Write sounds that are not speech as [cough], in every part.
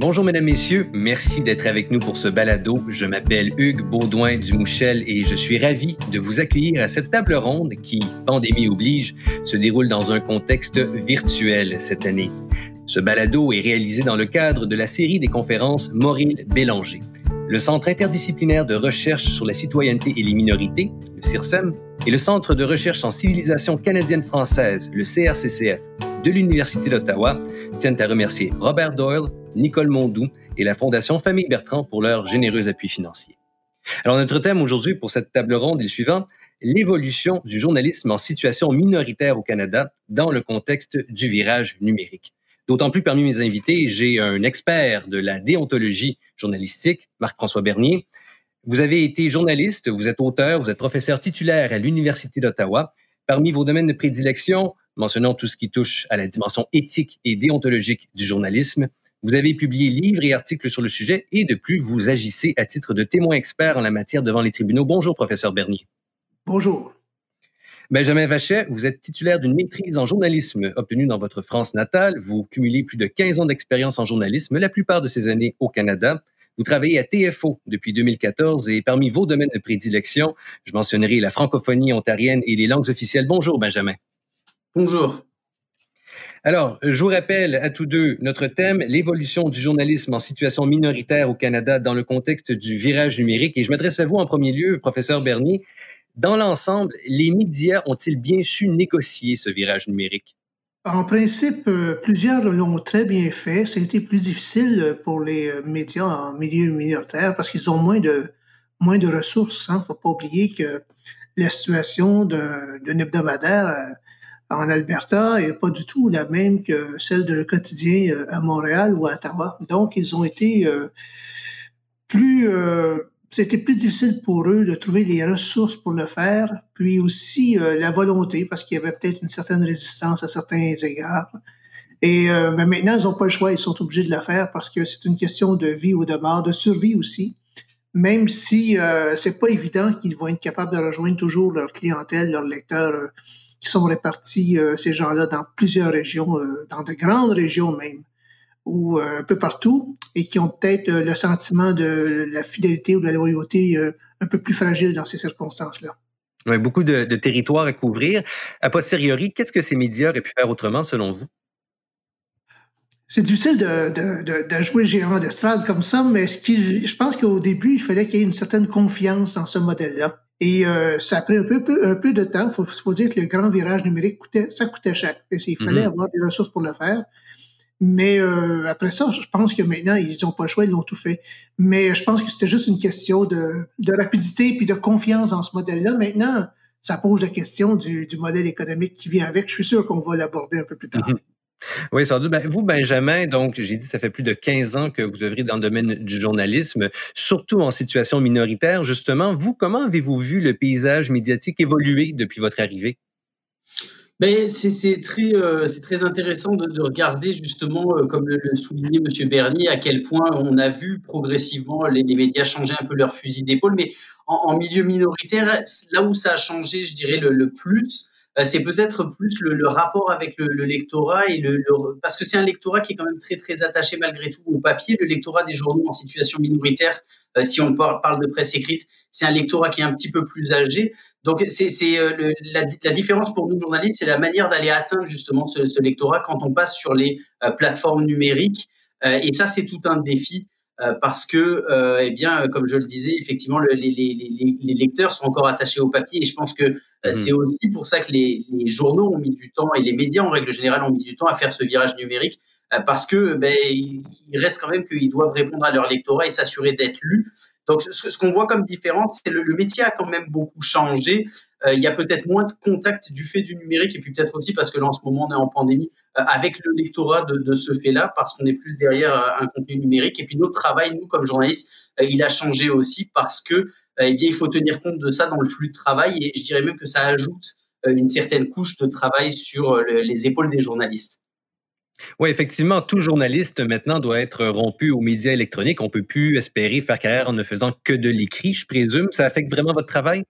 Bonjour mesdames, messieurs, merci d'être avec nous pour ce balado. Je m'appelle Hugues Baudouin Dumouchel et je suis ravi de vous accueillir à cette table ronde qui, pandémie oblige, se déroule dans un contexte virtuel cette année. Ce balado est réalisé dans le cadre de la série des conférences Maureen Bélanger. Le Centre interdisciplinaire de recherche sur la citoyenneté et les minorités, le CIRSEM, et le Centre de recherche en civilisation canadienne-française, le CRCCF, de l'Université d'Ottawa, tiennent à remercier Robert Doyle, Nicole Mondou et la Fondation Famille Bertrand pour leur généreux appui financier. Alors, notre thème aujourd'hui pour cette table ronde est le suivant, l'évolution du journalisme en situation minoritaire au Canada dans le contexte du virage numérique. D'autant plus parmi mes invités, j'ai un expert de la déontologie journalistique, Marc-François Bernier. Vous avez été journaliste, vous êtes auteur, vous êtes professeur titulaire à l'Université d'Ottawa. Parmi vos domaines de prédilection, mentionnant tout ce qui touche à la dimension éthique et déontologique du journalisme, vous avez publié livres et articles sur le sujet et de plus, vous agissez à titre de témoin expert en la matière devant les tribunaux. Bonjour, professeur Bernier. Bonjour. Benjamin Vachet, vous êtes titulaire d'une maîtrise en journalisme obtenue dans votre France natale. Vous cumulez plus de 15 ans d'expérience en journalisme, la plupart de ces années au Canada. Vous travaillez à TFO depuis 2014 et parmi vos domaines de prédilection, je mentionnerai la francophonie ontarienne et les langues officielles. Bonjour, Benjamin. Bonjour. Alors, je vous rappelle à tous deux notre thème, l'évolution du journalisme en situation minoritaire au Canada dans le contexte du virage numérique. Et je m'adresse à vous en premier lieu, professeur Bernier. Dans l'ensemble, les médias ont-ils bien su négocier ce virage numérique? En principe, euh, plusieurs l'ont très bien fait. Ça a été plus difficile pour les euh, médias en milieu minoritaire parce qu'ils ont moins de, moins de ressources. Il hein. ne faut pas oublier que la situation d'un hebdomadaire euh, en Alberta n'est pas du tout la même que celle de le quotidien euh, à Montréal ou à Ottawa. Donc, ils ont été euh, plus... Euh, c'était plus difficile pour eux de trouver les ressources pour le faire, puis aussi la volonté, parce qu'il y avait peut-être une certaine résistance à certains égards. Et mais maintenant, ils n'ont pas le choix, ils sont obligés de le faire parce que c'est une question de vie ou de mort, de survie aussi. Même si euh, c'est pas évident qu'ils vont être capables de rejoindre toujours leur clientèle, leurs lecteurs qui sont répartis, euh, ces gens-là, dans plusieurs régions, euh, dans de grandes régions même, ou euh, un peu partout, et qui ont peut-être le sentiment de la fidélité ou de la loyauté un peu plus fragile dans ces circonstances-là. Oui, beaucoup de, de territoires à couvrir. A posteriori, qu'est-ce que ces médias auraient pu faire autrement selon vous? C'est difficile de, de, de, jouer gérant d'estrade comme ça, mais ce qui, je pense qu'au début, il fallait qu'il y ait une certaine confiance en ce modèle-là. Et euh, ça a pris un peu, peu, un peu de temps. Il faut, faut, dire que le grand virage numérique coûtait, ça coûtait cher. Et il fallait mhm. avoir des ressources pour le faire. Mais euh, après ça, je pense que maintenant, ils n'ont pas le choix, ils l'ont tout fait. Mais je pense que c'était juste une question de, de rapidité puis de confiance dans ce modèle-là. Maintenant, ça pose la question du, du, modèle économique qui vient avec. Je suis sûr qu'on va l'aborder un peu plus tard. Mhm. Oui, sans doute. Ben, vous, Benjamin, donc, j'ai dit, ça fait plus de 15 ans que vous œuvrez dans le domaine du journalisme, surtout en situation minoritaire. Justement, vous, comment avez-vous vu le paysage médiatique évoluer depuis votre arrivée? Ben, c'est très, euh, très intéressant de, de regarder justement, euh, comme le, soulignait M. Bernier, à quel point on a vu progressivement les, médias changer un peu leur fusil d'épaule. Mais en, milieu minoritaire, là où ça a changé, je dirais, le, plus, c'est peut-être plus le, rapport avec le, le lectorat et le, parce que c'est un lectorat qui est quand même très très attaché malgré tout au papier. Le lectorat des journaux en situation minoritaire, euh, si on parle, de presse écrite, c'est un lectorat qui est un petit peu plus âgé. Donc c'est euh, la, la, différence pour nous journalistes, c'est la manière d'aller atteindre justement ce, lectorat quand on passe sur les euh, plateformes numériques. Euh, et ça, c'est tout un défi. Euh, parce que, euh, eh bien, comme je le disais, effectivement, le, les, les, les, lecteurs sont encore attachés au papier. Et je pense que euh, mmh. c'est aussi pour ça que les, journaux ont mis du temps et les médias, en règle générale, ont mis du temps à faire ce virage numérique, parce que ben, il reste quand même qu'ils doivent répondre à leur lectorat et s'assurer d'être lus. Donc, ce, qu'on voit comme différence, c'est le, le métier a quand même beaucoup changé. Euh, il y a peut-être moins de contact du fait du numérique et puis peut-être aussi parce que là en ce moment on est en pandémie euh, avec le lectorat de, de ce fait-là parce qu'on est plus derrière euh, un contenu numérique et puis notre travail nous comme journalistes il a changé aussi parce que eh bien il faut tenir compte de ça dans le flux de travail et je dirais même que ça ajoute une certaine couche de travail sur les épaules des journalistes. Oui, effectivement, tout journaliste maintenant doit être rompu aux médias électroniques. On ne peut plus espérer faire carrière en ne faisant que de l'écrit, je présume. Ça affecte vraiment votre travail?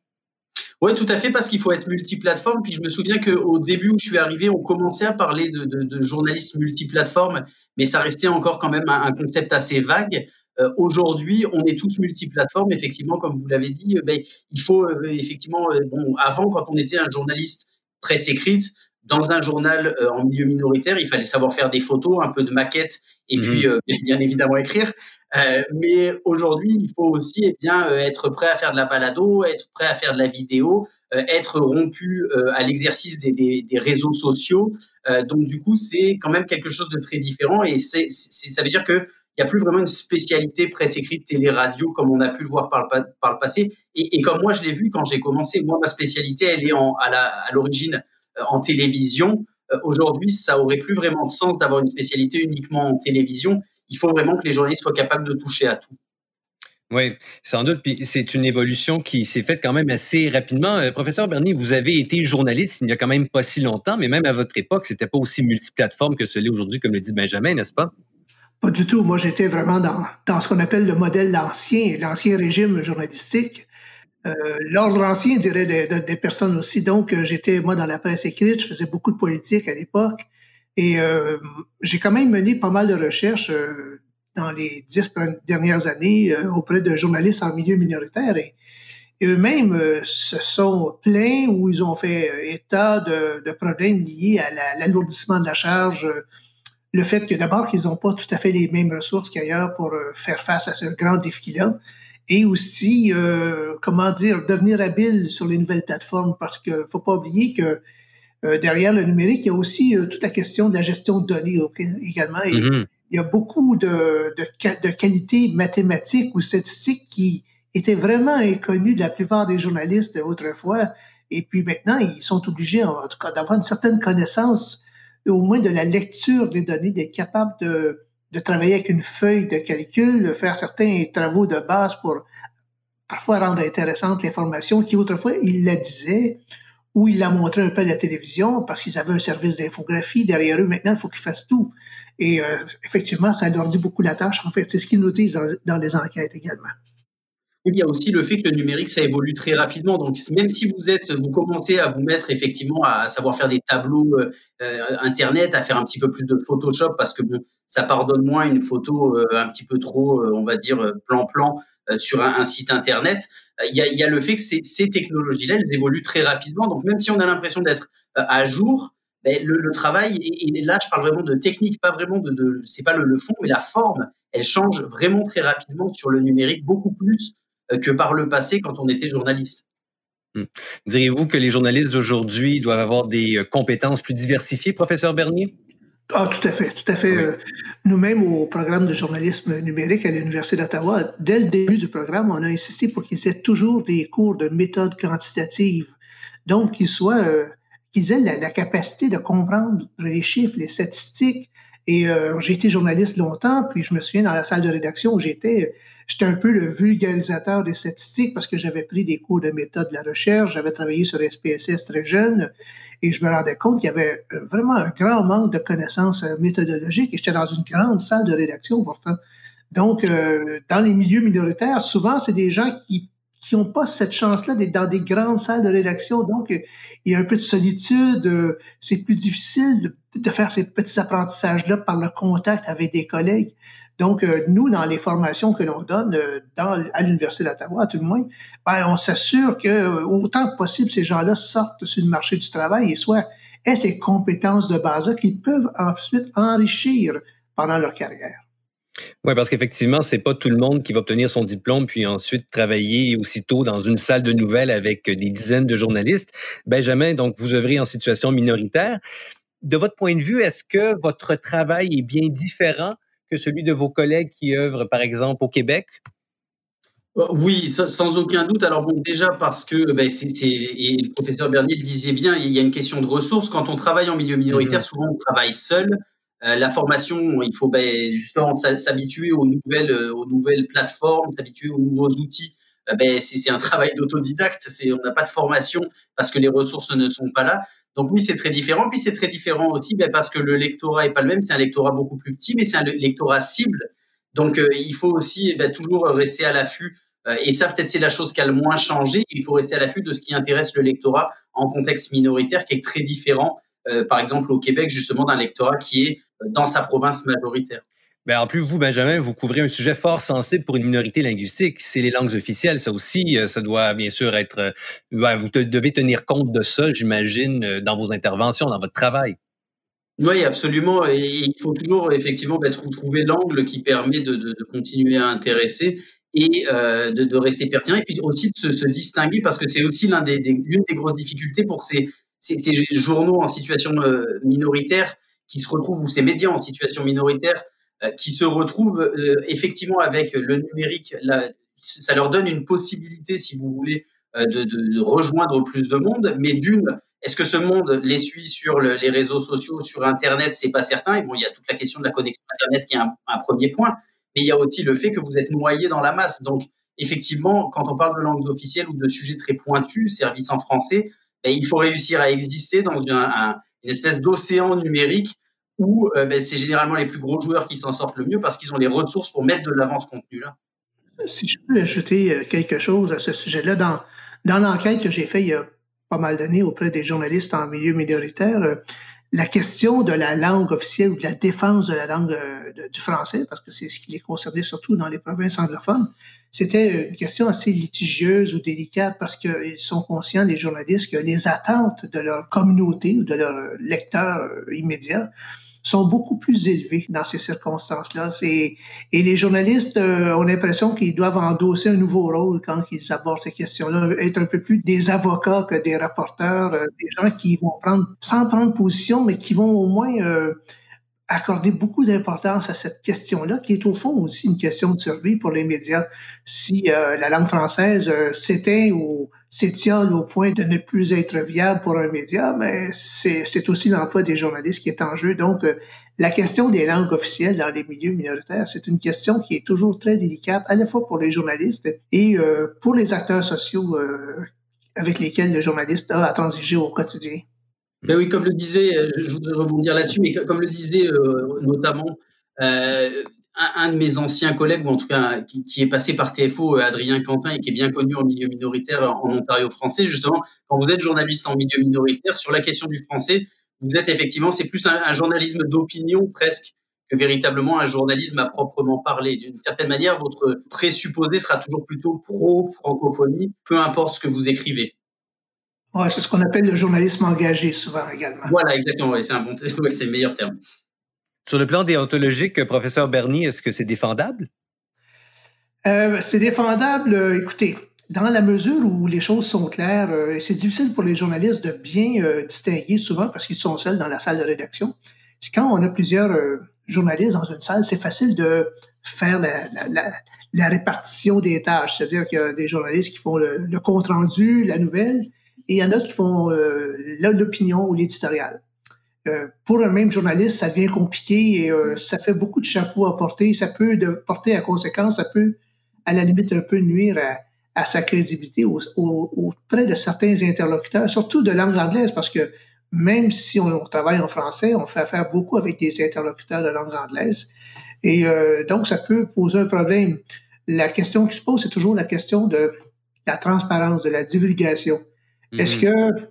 Oui, tout à fait, parce qu'il faut être multiplateforme. Puis je me souviens qu'au début où je suis arrivé, on commençait à parler de, de, journalisme multiplateforme, mais ça restait encore quand même un, concept assez vague. Euh, aujourd'hui, on est tous multiplateformes. Effectivement, comme vous l'avez dit, euh, ben, il faut euh, effectivement, bon, avant, quand on était un journaliste presse écrite, dans un journal en milieu minoritaire, il fallait savoir faire des photos, un peu de maquettes, et mmh puis [laughs] bien évidemment écrire. Euh, mais aujourd'hui, il faut aussi eh bien, euh, être prêt à faire de la balado, être prêt à faire de la vidéo, euh, être rompu à l'exercice des, des, des, réseaux sociaux. donc, du coup, c'est quand même quelque chose de très différent et c'est, ça veut dire que il n'y a plus vraiment une spécialité presse écrite, télé, radio, comme on a pu le voir par le, par le passé. Et, et, comme moi, je l'ai vu quand j'ai commencé, moi, ma spécialité, elle est en, à l'origine en télévision. Aujourd'hui, ça aurait plus vraiment de sens d'avoir une spécialité uniquement en télévision il faut vraiment que les journalistes soient capables de toucher à tout. Oui, sans doute. Puis c'est une évolution qui s'est faite quand même assez rapidement. Euh, professeur Bernier, vous avez été journaliste il n'y a quand même pas si longtemps, mais même à votre époque, c'était pas aussi multiplateforme que ce l'est aujourd'hui, comme le dit Benjamin, n'est-ce pas? Pas du tout. Moi, j'étais vraiment dans, dans ce qu'on appelle le modèle l'ancien, l'ancien régime journalistique. Euh, L'ordre ancien dirait des, personnes aussi. Donc, euh, j'étais, moi, dans la presse écrite, je faisais beaucoup de politique à l'époque. Et euh, j'ai quand même mené pas mal de recherches euh, dans les dix dernières années euh, auprès de journalistes en milieu minoritaire. Et, eux-mêmes se sont plaints ou ils ont fait état de, de problèmes liés à l'alourdissement de la charge, le fait que d'abord qu'ils n'ont pas tout à fait les mêmes ressources qu'ailleurs pour faire face à ce grand défi-là, et aussi, comment dire, devenir habile sur les nouvelles plateformes, parce que faut pas oublier que euh, derrière le numérique, il y a aussi euh, toute la question de la gestion de données également. Mm-hmm. Il y a beaucoup de, de, de qualités mathématiques ou statistiques qui étaient vraiment inconnues de la plupart des journalistes autrefois. Et puis maintenant, ils sont obligés, en tout cas, d'avoir une certaine connaissance, au moins de la lecture des données, d'être capable de, de travailler avec une feuille de calcul, de faire certains travaux de base pour parfois rendre intéressante l'information qui autrefois, ils la disaient où il l'a montré un peu à la télévision parce qu'ils avaient un service d'infographie derrière eux. Maintenant, il faut qu'ils fassent tout. Et euh, effectivement, ça leur dit beaucoup la tâche. En fait, c'est ce qu'ils nous disent dans, les enquêtes également. Il y a aussi le fait que le numérique, ça évolue très rapidement. Donc, même si vous êtes, vous commencez à vous mettre effectivement à savoir faire des tableaux euh, euh, Internet, à faire un petit peu plus de Photoshop, parce que bon, ça pardonne moins une photo un petit peu trop, on va dire, plan-plan sur un, site Internet il y a, le fait que ces, technologies-là, elles évoluent très rapidement. Donc, même si on a l'impression d'être euh, à jour, ben, le, travail, et, là, je parle vraiment de technique, pas vraiment de, de c'est pas le, fond, mais la forme, elle change vraiment très rapidement sur le numérique, beaucoup plus euh, que par le passé quand on était journaliste. Hmm. Diriez-vous que les journalistes d'aujourd'hui doivent avoir des euh, compétences plus diversifiées, professeur Bernier? Ah, tout à fait, tout à fait. Euh, nous-mêmes, au programme de journalisme numérique à l'Université d'Ottawa, dès le début du programme, on a insisté pour qu'ils aient toujours des cours de méthode quantitative. Donc, qu'ils soient, euh, qu'ils aient la, capacité de comprendre les chiffres, les statistiques. Et euh, j'ai été journaliste longtemps, puis je me souviens dans la salle de rédaction où j'étais, j'étais un peu le vulgarisateur des statistiques parce que j'avais pris des cours de méthode de la recherche, j'avais travaillé sur SPSS très jeune. Et je me rendais compte qu'il y avait euh, vraiment un grand manque de connaissances euh, méthodologiques. Et j'étais dans une grande salle de rédaction pourtant. Donc, euh, dans les milieux minoritaires, souvent, c'est des gens qui qui n'ont pas cette chance-là d'être dans des grandes salles de rédaction. Donc, il y a un peu de solitude. C'est plus difficile de faire ces petits apprentissages-là par le contact avec des collègues. Donc, euh, nous, dans les formations que l'on donne euh, à l'Université d'Ottawa, tout le moins, ben, on s'assure que euh, autant que possible, ces gens-là sortent sur le marché du travail et soient aient ces compétences de base qu'ils peuvent ensuite enrichir pendant leur carrière. Oui, parce qu'effectivement, c'est pas tout le monde qui va obtenir son diplôme puis ensuite travailler aussitôt dans une salle de nouvelles avec des dizaines de journalistes. Benjamin, donc vous œuvrez en situation minoritaire. De votre point de vue, est-ce que votre travail est bien différent que celui de vos collègues qui œuvrent, par exemple, au Québec? Euh, oui, sans aucun doute. Alors bon, déjà parce que, ben, c'est, et le professeur Bernier le disait bien, il y a une question de ressources. Quand on travaille en milieu minoritaire, mmh souvent on travaille seul. Euh, la formation, il faut ben, justement s'habituer aux nouvelles, euh, aux nouvelles plateformes, s'habituer aux nouveaux outils. ben, c'est, un travail d'autodidacte. C'est, on n'a pas de formation parce que les ressources ne sont pas là. Donc oui, c'est très différent. Puis c'est très différent aussi ben, parce que le lectorat est pas le même. C'est un lectorat beaucoup plus petit, mais c'est un lectorat cible. Donc euh, il faut aussi ben, toujours rester à l'affût et ça, peut-être, c'est la chose qui a le moins changé. Il faut rester à l'affût de ce qui intéresse le lectorat en contexte minoritaire, qui est très différent, par exemple, au Québec, justement, d'un lectorat qui est dans sa province majoritaire. Ben, en plus, vous, Benjamin, vous couvrez un sujet fort sensible pour une minorité linguistique. C'est les langues officielles. Ça aussi, euh, ça doit bien sûr être. Euh, vous devez tenir compte de ça, j'imagine, euh, dans vos interventions, dans votre travail. Oui, absolument. Il faut toujours effectivement ben, trouver l'angle qui permet de, continuer à intéresser et de, rester pertinent et puis aussi de se, distinguer parce que c'est aussi l'une des, grosses difficultés pour ces, journaux en situation minoritaire qui se retrouvent ou ces médias en situation minoritaire qui se retrouvent euh, effectivement avec le numérique. ça leur donne une possibilité, si vous voulez, euh, de, rejoindre plus de monde. Mais d'une, est-ce que ce monde les suit sur les réseaux sociaux, sur Internet? C'est pas certain. Et bon, il y a toute la question de la connexion Internet qui est un, premier point. Mais il y a aussi le fait que vous êtes noyé dans la masse. Donc, effectivement, quand on parle de langues officielles ou de sujets très pointus, services en français, ben, il faut réussir à exister dans une espèce d'océan numérique où euh, ben, c'est généralement les plus gros joueurs qui s'en sortent le mieux parce qu'ils ont les ressources pour mettre de l'avant ce contenu-là. Si je peux ajouter euh, quelque chose à ce sujet-là, dans, dans l'enquête que j'ai faite il y a pas mal d'années auprès des journalistes en milieu minoritaire, euh, la question de la langue officielle ou de la défense de la langue du français, parce que c'est ce qui les concernait surtout dans les provinces anglophones, c'était une question assez litigieuse ou délicate parce qu'ils sont conscients, les journalistes, que les attentes de leur communauté ou de leurs lecteurs immédiats sont beaucoup plus élevés dans ces circonstances-là. Et, les journalistes euh, ont l'impression qu'ils doivent endosser un nouveau rôle quand ils abordent ces questions-là, être un peu plus des avocats que des rapporteurs, euh, des gens qui vont prendre, sans prendre position, mais qui vont au moins euh, accorder beaucoup d'importance à cette question-là, qui est au fond aussi une question de survie pour les médias. Si la langue française s'éteint ou s'étiole au point de ne plus être viable pour un média, mais c'est aussi l'emploi des journalistes qui est en jeu. Donc, euh, la question des langues officielles dans les milieux minoritaires, c'est une question qui est toujours très délicate, à la fois pour les journalistes et euh, pour les acteurs sociaux euh, avec lesquels le journaliste a à transiger au quotidien. Ben oui, comme le disait, je voudrais rebondir là-dessus, mais comme le disait notamment un, de mes anciens collègues, ou en tout cas qui, est passé par TFO, euh, Adrien Quentin, et qui est bien connu en milieu minoritaire en Ontario français, justement, quand vous êtes journaliste en milieu minoritaire, sur la question du français, vous êtes effectivement, c'est plus un, journalisme d'opinion presque que véritablement un journalisme à proprement parler. D'une certaine manière, votre présupposé sera toujours plutôt pro-francophonie, peu importe ce que vous écrivez. Ouais, c'est ce qu'on appelle le journalisme engagé souvent également. Voilà, exactement. c'est un bon, [laughs] c'est le meilleur terme. Sur le plan déontologique, professeur Bernier, est-ce que c'est défendable? Euh, c'est défendable, euh, écoutez, dans la mesure où les choses sont claires, euh, c'est difficile pour les journalistes de bien distinguer souvent parce qu'ils sont seuls dans la salle de rédaction. Quand on a plusieurs journalistes dans une salle, c'est facile de faire la, répartition des tâches. C'est-à-dire qu'il y a des journalistes qui font le, compte-rendu, la nouvelle, et il y en a qui font l'opinion ou l'éditorial. Euh, pour un même journaliste, ça devient compliqué et euh, ça fait beaucoup de chapeaux à porter. Ça peut de, porter à conséquence, ça peut à la limite un peu nuire à, sa crédibilité auprès de certains interlocuteurs, surtout de langue anglaise, parce que même si on, travaille en français, on fait affaire beaucoup avec des interlocuteurs de langue anglaise. Et euh, donc, ça peut poser un problème. La question qui se pose, c'est toujours la question de la transparence, de la divulgation. Est-ce mm-hmm. que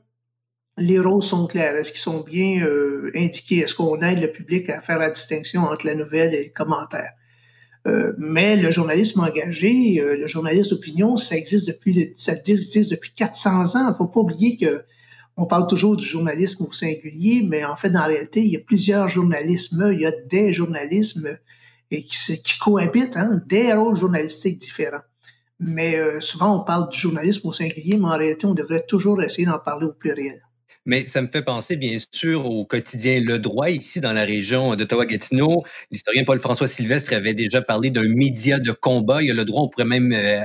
les rôles sont clairs? Est-ce qu'ils sont bien euh, indiqués? Est-ce qu'on aide le public à faire la distinction entre la nouvelle et le commentaire? Euh, mais le journalisme engagé, euh, le journalisme d'opinion, ça existe depuis ça existe depuis 400 ans. Il faut pas oublier que on parle toujours du journalisme au singulier, mais en fait, dans la réalité, il y a plusieurs journalismes, il y a des journalismes et qui, qui cohabitent, hein, des rôles journalistiques différents. Mais souvent, on parle du journalisme au singulier, mais en réalité, on devrait toujours essayer d'en parler au pluriel. Mais ça me fait penser, bien sûr, au quotidien Le Droit, ici, dans la région d'Ottawa-Gatineau. L'historien Paul-François Sylvestre avait déjà parlé d'un média de combat. Il y a Le Droit, on pourrait même, euh,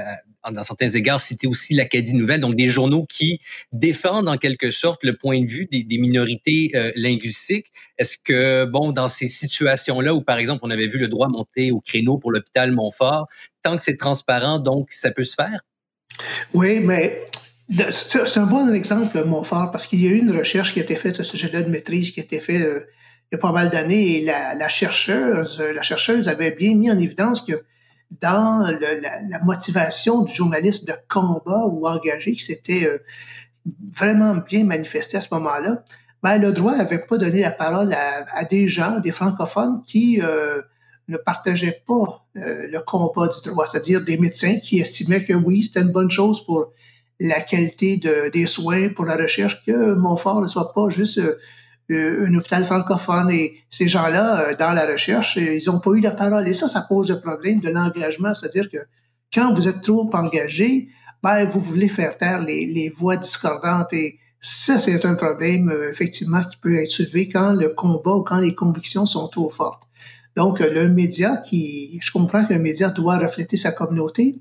dans certains égards, citer aussi l'Acadie Nouvelle, donc des journaux qui défendent, en quelque sorte, le point de vue des, minorités euh, linguistiques. Est-ce que, bon, dans ces situations-là, où, par exemple, on avait vu Le Droit monter au créneau pour l'hôpital Montfort, tant que c'est transparent, donc, ça peut se faire? Oui, mais c'est un bon exemple, Montfort, parce qu'il y a eu une recherche qui a été faite à ce sujet-là de maîtrise qui a été faite euh, il y a pas mal d'années et la, chercheuse, la chercheuse avait bien mis en évidence que dans la, motivation du journaliste de combat ou engagé qui s'était euh, vraiment bien manifesté à ce moment-là, ben, le droit n'avait pas donné la parole à, des gens, des francophones qui euh, ne partageaient pas le combat du droit, c'est-à-dire des médecins qui estimaient que oui, c'était une bonne chose pour la qualité de, des soins, pour la recherche, que Montfort ne soit pas juste euh, un hôpital francophone. Et ces gens-là, euh, dans la recherche, euh, ils n'ont pas eu la parole. Et ça, ça pose le problème de l'engagement. C'est-à-dire que quand vous êtes trop engagé, ben, vous voulez faire taire les, les voix discordantes. Et ça, c'est un problème, effectivement, qui peut être soulevé quand le combat ou quand les convictions sont trop fortes. Donc, le média qui, je comprends qu'un média doit refléter sa communauté,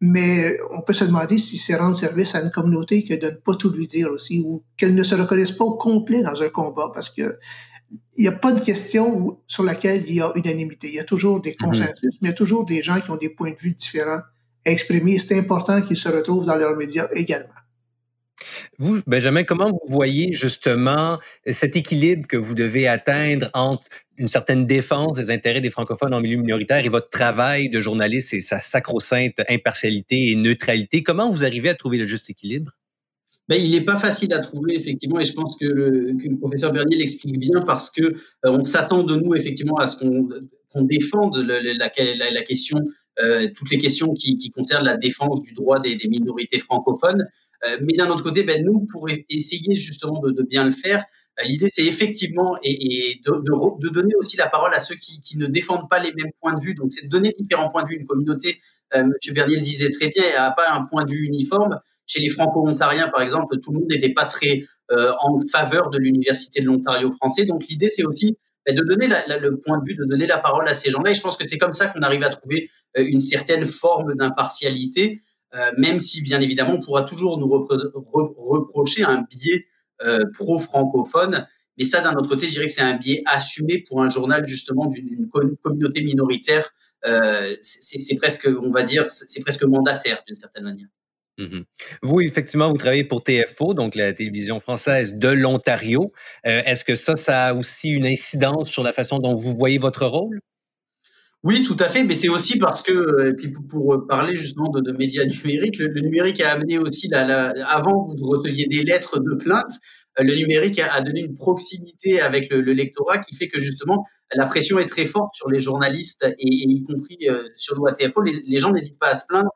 mais on peut se demander si c'est rendre service à une communauté que de ne pas tout lui dire aussi, ou qu'elle ne se reconnaisse pas au complet dans un combat, parce que il n'y a pas de question sur laquelle il y a unanimité. Il y a toujours des mhm. consensus, mais il y a toujours des gens qui ont des points de vue différents à exprimer. C'est important qu'ils se retrouvent dans leurs médias également. Vous, Benjamin, comment vous voyez justement cet équilibre que vous devez atteindre entre une certaine défense des intérêts des francophones en milieu minoritaire et votre travail de journaliste et sa sacro-sainte impartialité et neutralité? Comment vous arrivez à trouver le juste équilibre? Ben, il n'est pas facile à trouver, effectivement, et je pense que le, professeur Bernier l'explique bien parce que euh, on s'attend de nous, effectivement, à ce qu'on défende la, question, euh, toutes les questions qui, concernent la défense du droit des, minorités francophones. Euh, mais d'un autre côté, ben, nous, pour essayer justement de, bien le faire, l'idée, c'est effectivement et, de, donner aussi la parole à ceux qui, ne défendent pas les mêmes points de vue. Donc, c'est de donner différents points de vue. Une communauté, euh, M. Bernier le disait très bien, n'a pas un point de vue uniforme. Chez les franco-ontariens, par exemple, tout le monde n'était pas très en faveur de l'Université de l'Ontario français. Donc, l'idée, c'est aussi ben, de donner le point de vue, de donner la parole à ces gens-là. Et je pense que c'est comme ça qu'on arrive à trouver une certaine forme d'impartialité. Euh, même si bien évidemment on pourra toujours nous reprocher un biais euh, pro-francophone. Mais ça, d'un autre côté, je dirais que c'est un biais assumé pour un journal justement d'une communauté minoritaire. Euh, c'est presque, on va dire, c'est presque mandataire d'une certaine manière. Mmh vous, effectivement, vous travaillez pour TFO, donc la télévision française de l'Ontario. Est-ce que ça, ça a aussi une incidence sur la façon dont vous voyez votre rôle? Oui, tout à fait, mais c'est aussi parce que, euh, et puis pour parler justement de, médias numériques, le, numérique a amené aussi, la, avant vous receviez des lettres de plainte, euh, le numérique a, donné une proximité avec le, lectorat qui fait que justement la pression est très forte sur les journalistes et, y compris euh, sur nous à TFO, les, gens n'hésitent pas à se plaindre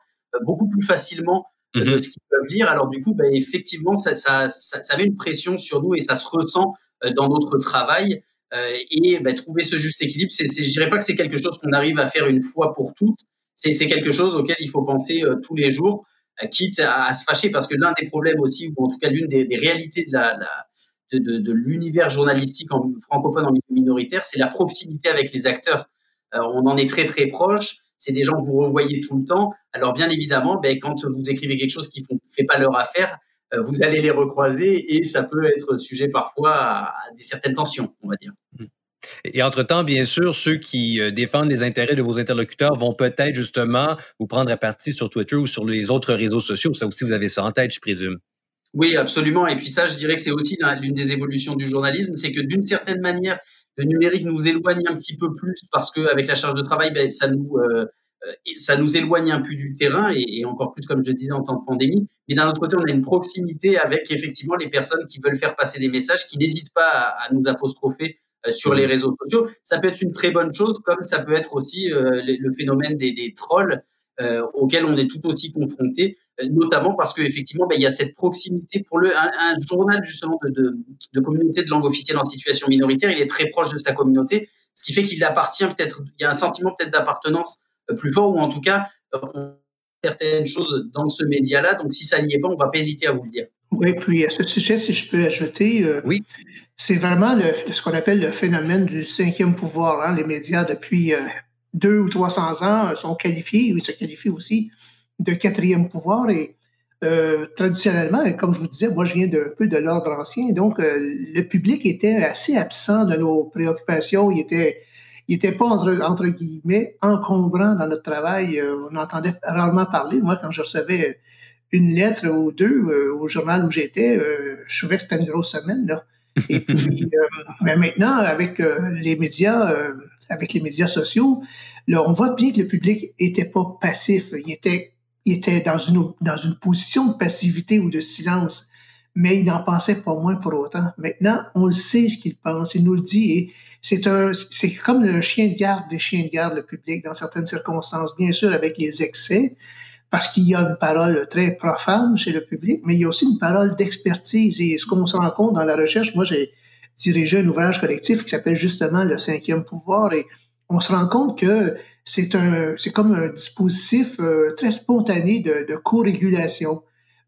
beaucoup plus facilement de mmh ce qu'ils peuvent lire. Alors du coup, bah, effectivement, ça, ça, ça, ça, met une pression sur nous et ça se ressent dans notre travail. Euh, et bah, trouver ce juste équilibre, c'est, je dirais pas que c'est quelque chose qu'on arrive à faire une fois pour toutes. C'est, quelque chose auquel il faut penser euh, tous les jours, euh, quitte à, se fâcher, parce que l'un des problèmes aussi, ou en tout cas l'une des, réalités de l'univers journalistique francophone en milieu minoritaire, c'est la proximité avec les acteurs. on en est très très proche. C'est des gens que vous revoyez tout le temps. Alors bien évidemment, ben, quand vous écrivez quelque chose qui ne fait pas leur affaire, vous allez les recroiser et ça peut être sujet parfois à, des certaines tensions, on va dire. Mmh. Et entre-temps, bien sûr, ceux qui euh, défendent les intérêts de vos interlocuteurs vont peut-être justement vous prendre à partie sur Twitter ou sur les autres réseaux sociaux. Ça aussi, vous avez ça en tête, je présume. Oui, absolument. Et puis ça, je dirais que c'est aussi l'une des évolutions du journalisme, c'est que d'une certaine manière, le numérique nous éloigne un petit peu plus parce qu'avec la charge de travail, ben, ça nous euh, euh, ça nous éloigne un peu du terrain et, encore plus, comme je disais, en temps de pandémie. Mais d'un autre côté, on a une proximité avec effectivement les personnes qui veulent faire passer des messages, qui n'hésitent pas à, nous apostropher euh, sur les réseaux sociaux. Ça peut être une très bonne chose, comme ça peut être aussi euh, le, phénomène des, trolls auxquels on est tout aussi confronté, notamment parce qu'effectivement, ben, il y a cette proximité pour le un, journal justement de, communauté de langue officielle en situation minoritaire. Il est très proche de sa communauté, ce qui fait qu'il appartient peut-être. Il y a un sentiment peut-être d'appartenance plus fort, ou en tout cas, euh, certaines choses dans ce média-là. Donc, si ça n'y est pas, on ne va pas hésiter à vous le dire. Oui, puis à ce sujet, si je peux ajouter, euh, oui. c'est vraiment le, ce qu'on appelle le phénomène du cinquième pouvoir. Hein. Les médias, depuis euh, deux ou trois cents ans, sont qualifiés, ils se qualifient aussi de quatrième pouvoir. Et traditionnellement, comme je vous disais, moi, je viens d'un peu de l'ordre ancien, donc le public était assez absent de nos préoccupations. Il était il n'était pas, entre, entre, guillemets, encombrant dans notre travail. Euh, on entendait rarement parler. Moi, quand je recevais une lettre ou deux euh, au journal où j'étais, euh, je trouvais que c'était une grosse semaine. Là. Et [laughs] puis, mais maintenant, avec les médias avec les médias sociaux, là, on voit bien que le public était pas passif. Il était, il était dans une, dans une position de passivité ou de silence, mais il n'en pensait pas moins pour autant. Maintenant, on le sait ce qu'il pense, il nous le dit et c'est un, c'est comme le chien de garde des chiens de garde, le public, dans certaines circonstances, bien sûr avec les excès, parce qu'il y a une parole très profane chez le public, mais il y a aussi une parole d'expertise. Et ce qu'on se rend compte dans la recherche, moi j'ai dirigé un ouvrage collectif qui s'appelle justement le cinquième pouvoir, et on se rend compte que c'est un, c'est comme un dispositif euh, très spontané de, de co-régulation.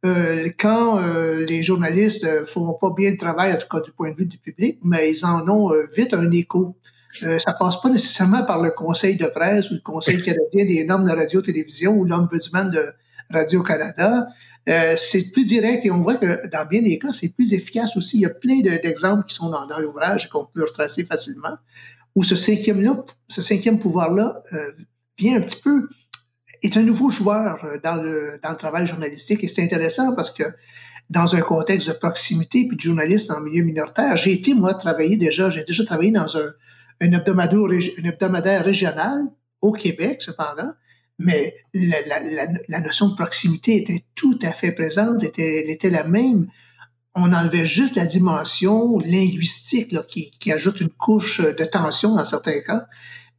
Euh, quand euh, les journalistes font pas bien le travail, en tout cas du point de vue du public, mais ils en ont vite un écho. Euh, ça passe pas nécessairement par le Conseil de presse ou le Conseil canadien des normes de radio-télévision ou l'Ombudsman de Radio-Canada. Euh, c'est plus direct et on voit que dans bien des cas, c'est plus efficace aussi. Il y a plein d'exemples qui sont dans, dans l'ouvrage qu'on peut retracer facilement, où ce cinquième-là, ce cinquième pouvoir-là euh, vient un petit peu, est un nouveau joueur euh, dans le, dans le travail journalistique et c'est intéressant parce que dans un contexte de proximité puis de journaliste en milieu minoritaire, j'ai été, moi, travailler déjà, j'ai déjà travaillé dans un, un hebdomadaire, régional au Québec, cependant, mais la, la, la, notion de proximité était tout à fait présente, était, elle était la même. On enlevait juste la dimension linguistique là, qui, qui ajoute une couche de tension dans certains cas.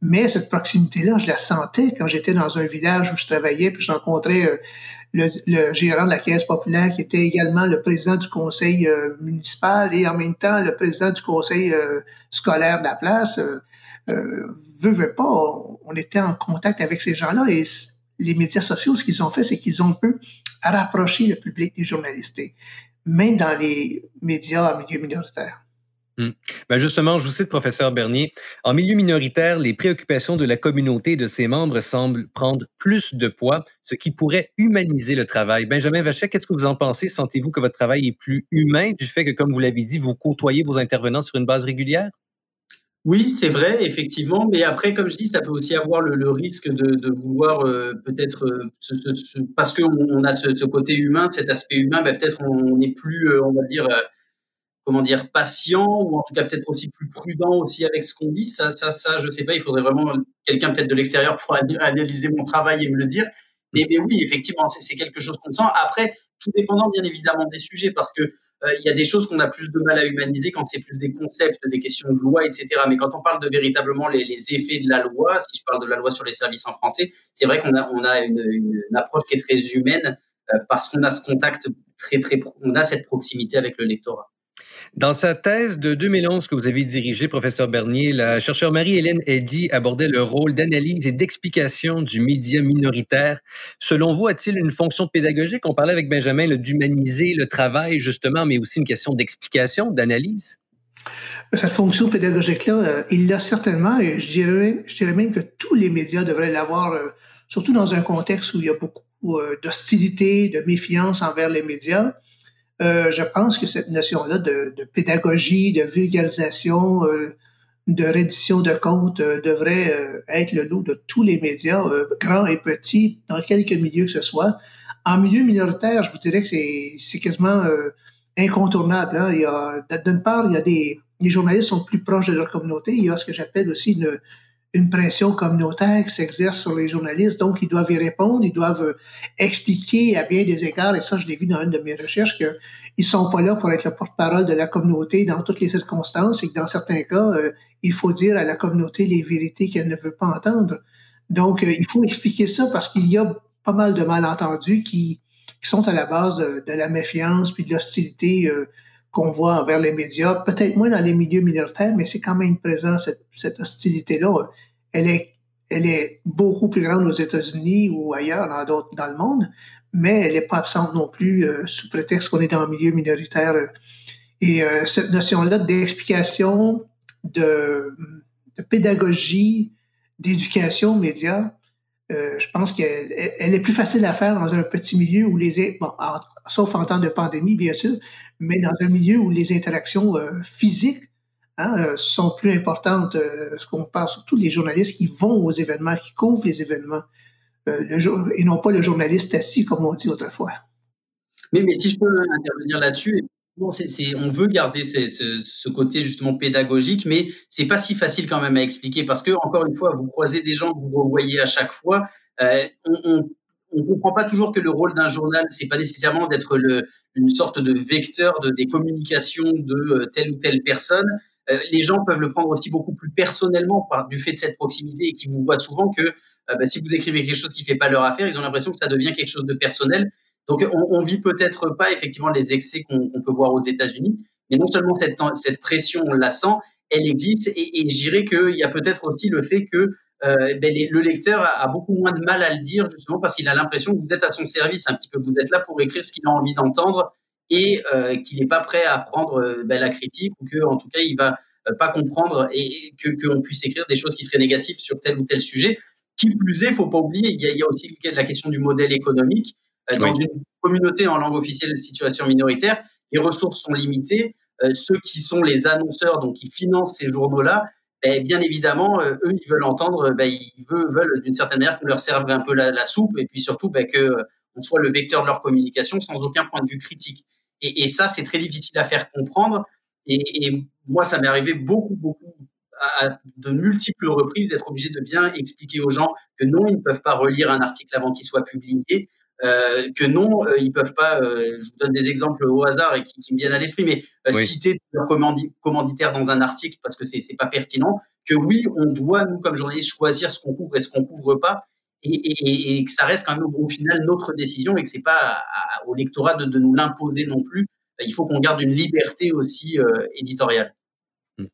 Mais cette proximité-là, je la sentais quand j'étais dans un village où je travaillais, puis je rencontrais euh, le, gérant de la Caisse populaire, qui était également le président du conseil euh, municipal et en même temps le président du conseil euh, scolaire de la place. Euh, veut, pas, on, était en contact avec ces gens-là et les médias sociaux, ce qu'ils ont fait, c'est qu'ils ont un peu rapproché le public des journalistes, même dans les médias en milieu minoritaire. Mmh. Ben justement, je vous cite, professeur Bernier, en milieu minoritaire, les préoccupations de la communauté et de ses membres semblent prendre plus de poids, ce qui pourrait humaniser le travail. Benjamin Vachet, qu'est-ce que vous en pensez? Sentez-vous que votre travail est plus humain du fait que, comme vous l'avez dit, vous côtoyez vos intervenants sur une base régulière? Oui, c'est vrai, effectivement. Mais après, comme je dis, ça peut aussi avoir le, risque de, vouloir euh, peut-être, euh, parce qu'on a ce, côté humain, cet aspect humain, ben, peut-être on n'est plus, euh, on va dire, comment dire, patient ou en tout cas peut-être aussi plus prudent aussi avec ce qu'on dit. Ça, ça, ça, je sais pas. Il faudrait vraiment quelqu'un peut-être de l'extérieur pour analyser mon travail et me le dire. Mais, mais oui, effectivement, c'est quelque chose qu'on sent. Après, tout dépendant bien évidemment des sujets, parce que euh, il y a des choses qu'on a plus de mal à humaniser quand c'est plus des concepts, des questions de loi, etc. Mais quand on parle de véritablement les, les, effets de la loi, si je parle de la loi sur les services en français, c'est vrai qu'on a, on a une, une, approche qui est très humaine euh, parce qu'on a ce contact très, très, on a cette proximité avec le lectorat. Dans sa thèse de 2011 que vous avez dirigée, professeur Bernier, la chercheure Marie-Hélène Eddy abordait le rôle d'analyse et d'explication du média minoritaire. Selon vous, a-t-il une fonction pédagogique? On parlait avec Benjamin d'humaniser le travail, justement, mais aussi une question d'explication, d'analyse. Cette fonction pédagogique-là, euh, il l'a certainement, et je dirais, même que tous les médias devraient l'avoir, euh, surtout dans un contexte où il y a beaucoup euh, d'hostilité, de méfiance envers les médias. Euh, je pense que cette notion-là de, pédagogie, de vulgarisation, euh, de reddition de comptes euh, devrait être le lot de tous les médias, grands et petits, dans quelque milieu que ce soit. En milieu minoritaire, je vous dirais que c'est quasiment incontournable. Hein. D'une part, il y a des les journalistes sont plus proches de leur communauté. Il y a ce que j'appelle aussi une, une pression communautaire qui s'exerce sur les journalistes, donc ils doivent y répondre, ils doivent euh, expliquer à bien des égards, et ça je l'ai vu dans une de mes recherches, qu'ils sont pas là pour être le porte-parole de la communauté dans toutes les circonstances, et que dans certains cas, euh, il faut dire à la communauté les vérités qu'elle ne veut pas entendre. Donc, euh, il faut expliquer ça parce qu'il y a pas mal de malentendus qui, sont à la base de, la méfiance puis de l'hostilité qu'on voit envers les médias, peut-être moins dans les milieux minoritaires, mais c'est quand même présent, cette hostilité-là. Elle est, elle est beaucoup plus grande aux États-Unis ou ailleurs dans, le monde, mais elle n'est pas absente non plus euh, sous prétexte qu'on est dans un milieu minoritaire. Et euh, cette notion-là d'explication, de, pédagogie, d'éducation média, euh, je pense qu'elle elle est plus facile à faire dans un petit milieu où les bon, sauf en temps de pandémie bien sûr, mais dans un milieu où les interactions physiques hein, euh, sont plus importantes. ce qu'on parle surtout les journalistes qui vont aux événements, qui couvrent les événements, le, et non pas le journaliste assis comme on dit autrefois. Mais, mais si je peux intervenir là-dessus, on veut garder ce, côté justement pédagogique, mais c'est pas si facile quand même à expliquer parce que encore une fois, vous croisez des gens que vous revoyez à chaque fois. Euh, on, on, comprend pas toujours que le rôle d'un journal, c'est pas nécessairement d'être une sorte de vecteur de des communications de euh, telle ou telle personne. Euh, les gens peuvent le prendre aussi beaucoup plus personnellement par, du fait de cette proximité et qui vous voient souvent que euh, bah, si vous écrivez quelque chose qui fait pas leur affaire, ils ont l'impression que ça devient quelque chose de personnel. Donc, on, on vit peut-être pas effectivement les excès qu'on peut voir aux États-Unis, mais non seulement cette, cette pression, on la sent, elle existe, et, et je dirais qu'il y a peut-être aussi le fait que euh, ben le lecteur a, beaucoup moins de mal à le dire, justement parce qu'il a l'impression que vous êtes à son service un petit peu, vous êtes là pour écrire ce qu'il a envie d'entendre et euh, qu'il n'est pas prêt à prendre euh, ben, la critique ou que, en tout cas, il va euh, pas comprendre et, que qu'on puisse écrire des choses qui seraient négatives sur tel ou tel sujet. Qui plus est, faut pas oublier, il y a, il y a aussi la question du modèle économique. Euh, dans une communauté en langue officielle de situation minoritaire, les ressources sont limitées. Euh, ceux qui sont les annonceurs, donc qui financent ces journaux-là, ben, bien évidemment, eux, ils veulent entendre, ben, ils veulent, veulent d'une certaine manière qu'on leur serve un peu la, la soupe et puis surtout ben, qu'on soit le vecteur de leur communication sans aucun point de vue critique. Et, et ça, c'est très difficile à faire comprendre. Et, et moi, ça m'est arrivé beaucoup, beaucoup à de multiples reprises d'être obligé de bien expliquer aux gens que non, ils ne peuvent pas relire un article avant qu'il soit publié, euh, que non, euh, ils peuvent pas. Euh, je vous donne des exemples au hasard et qui, qui me viennent à l'esprit, mais euh, citer leur commandi commanditaire dans un article parce que c'est c'est pas pertinent. Que oui, on doit nous comme journalistes choisir ce qu'on couvre et ce qu'on couvre pas, et, et, et, que ça reste quand même au final notre décision et que c'est pas à, au lectorat de, de nous l'imposer non plus. Il faut qu'on garde une liberté aussi euh, éditoriale. Mmh.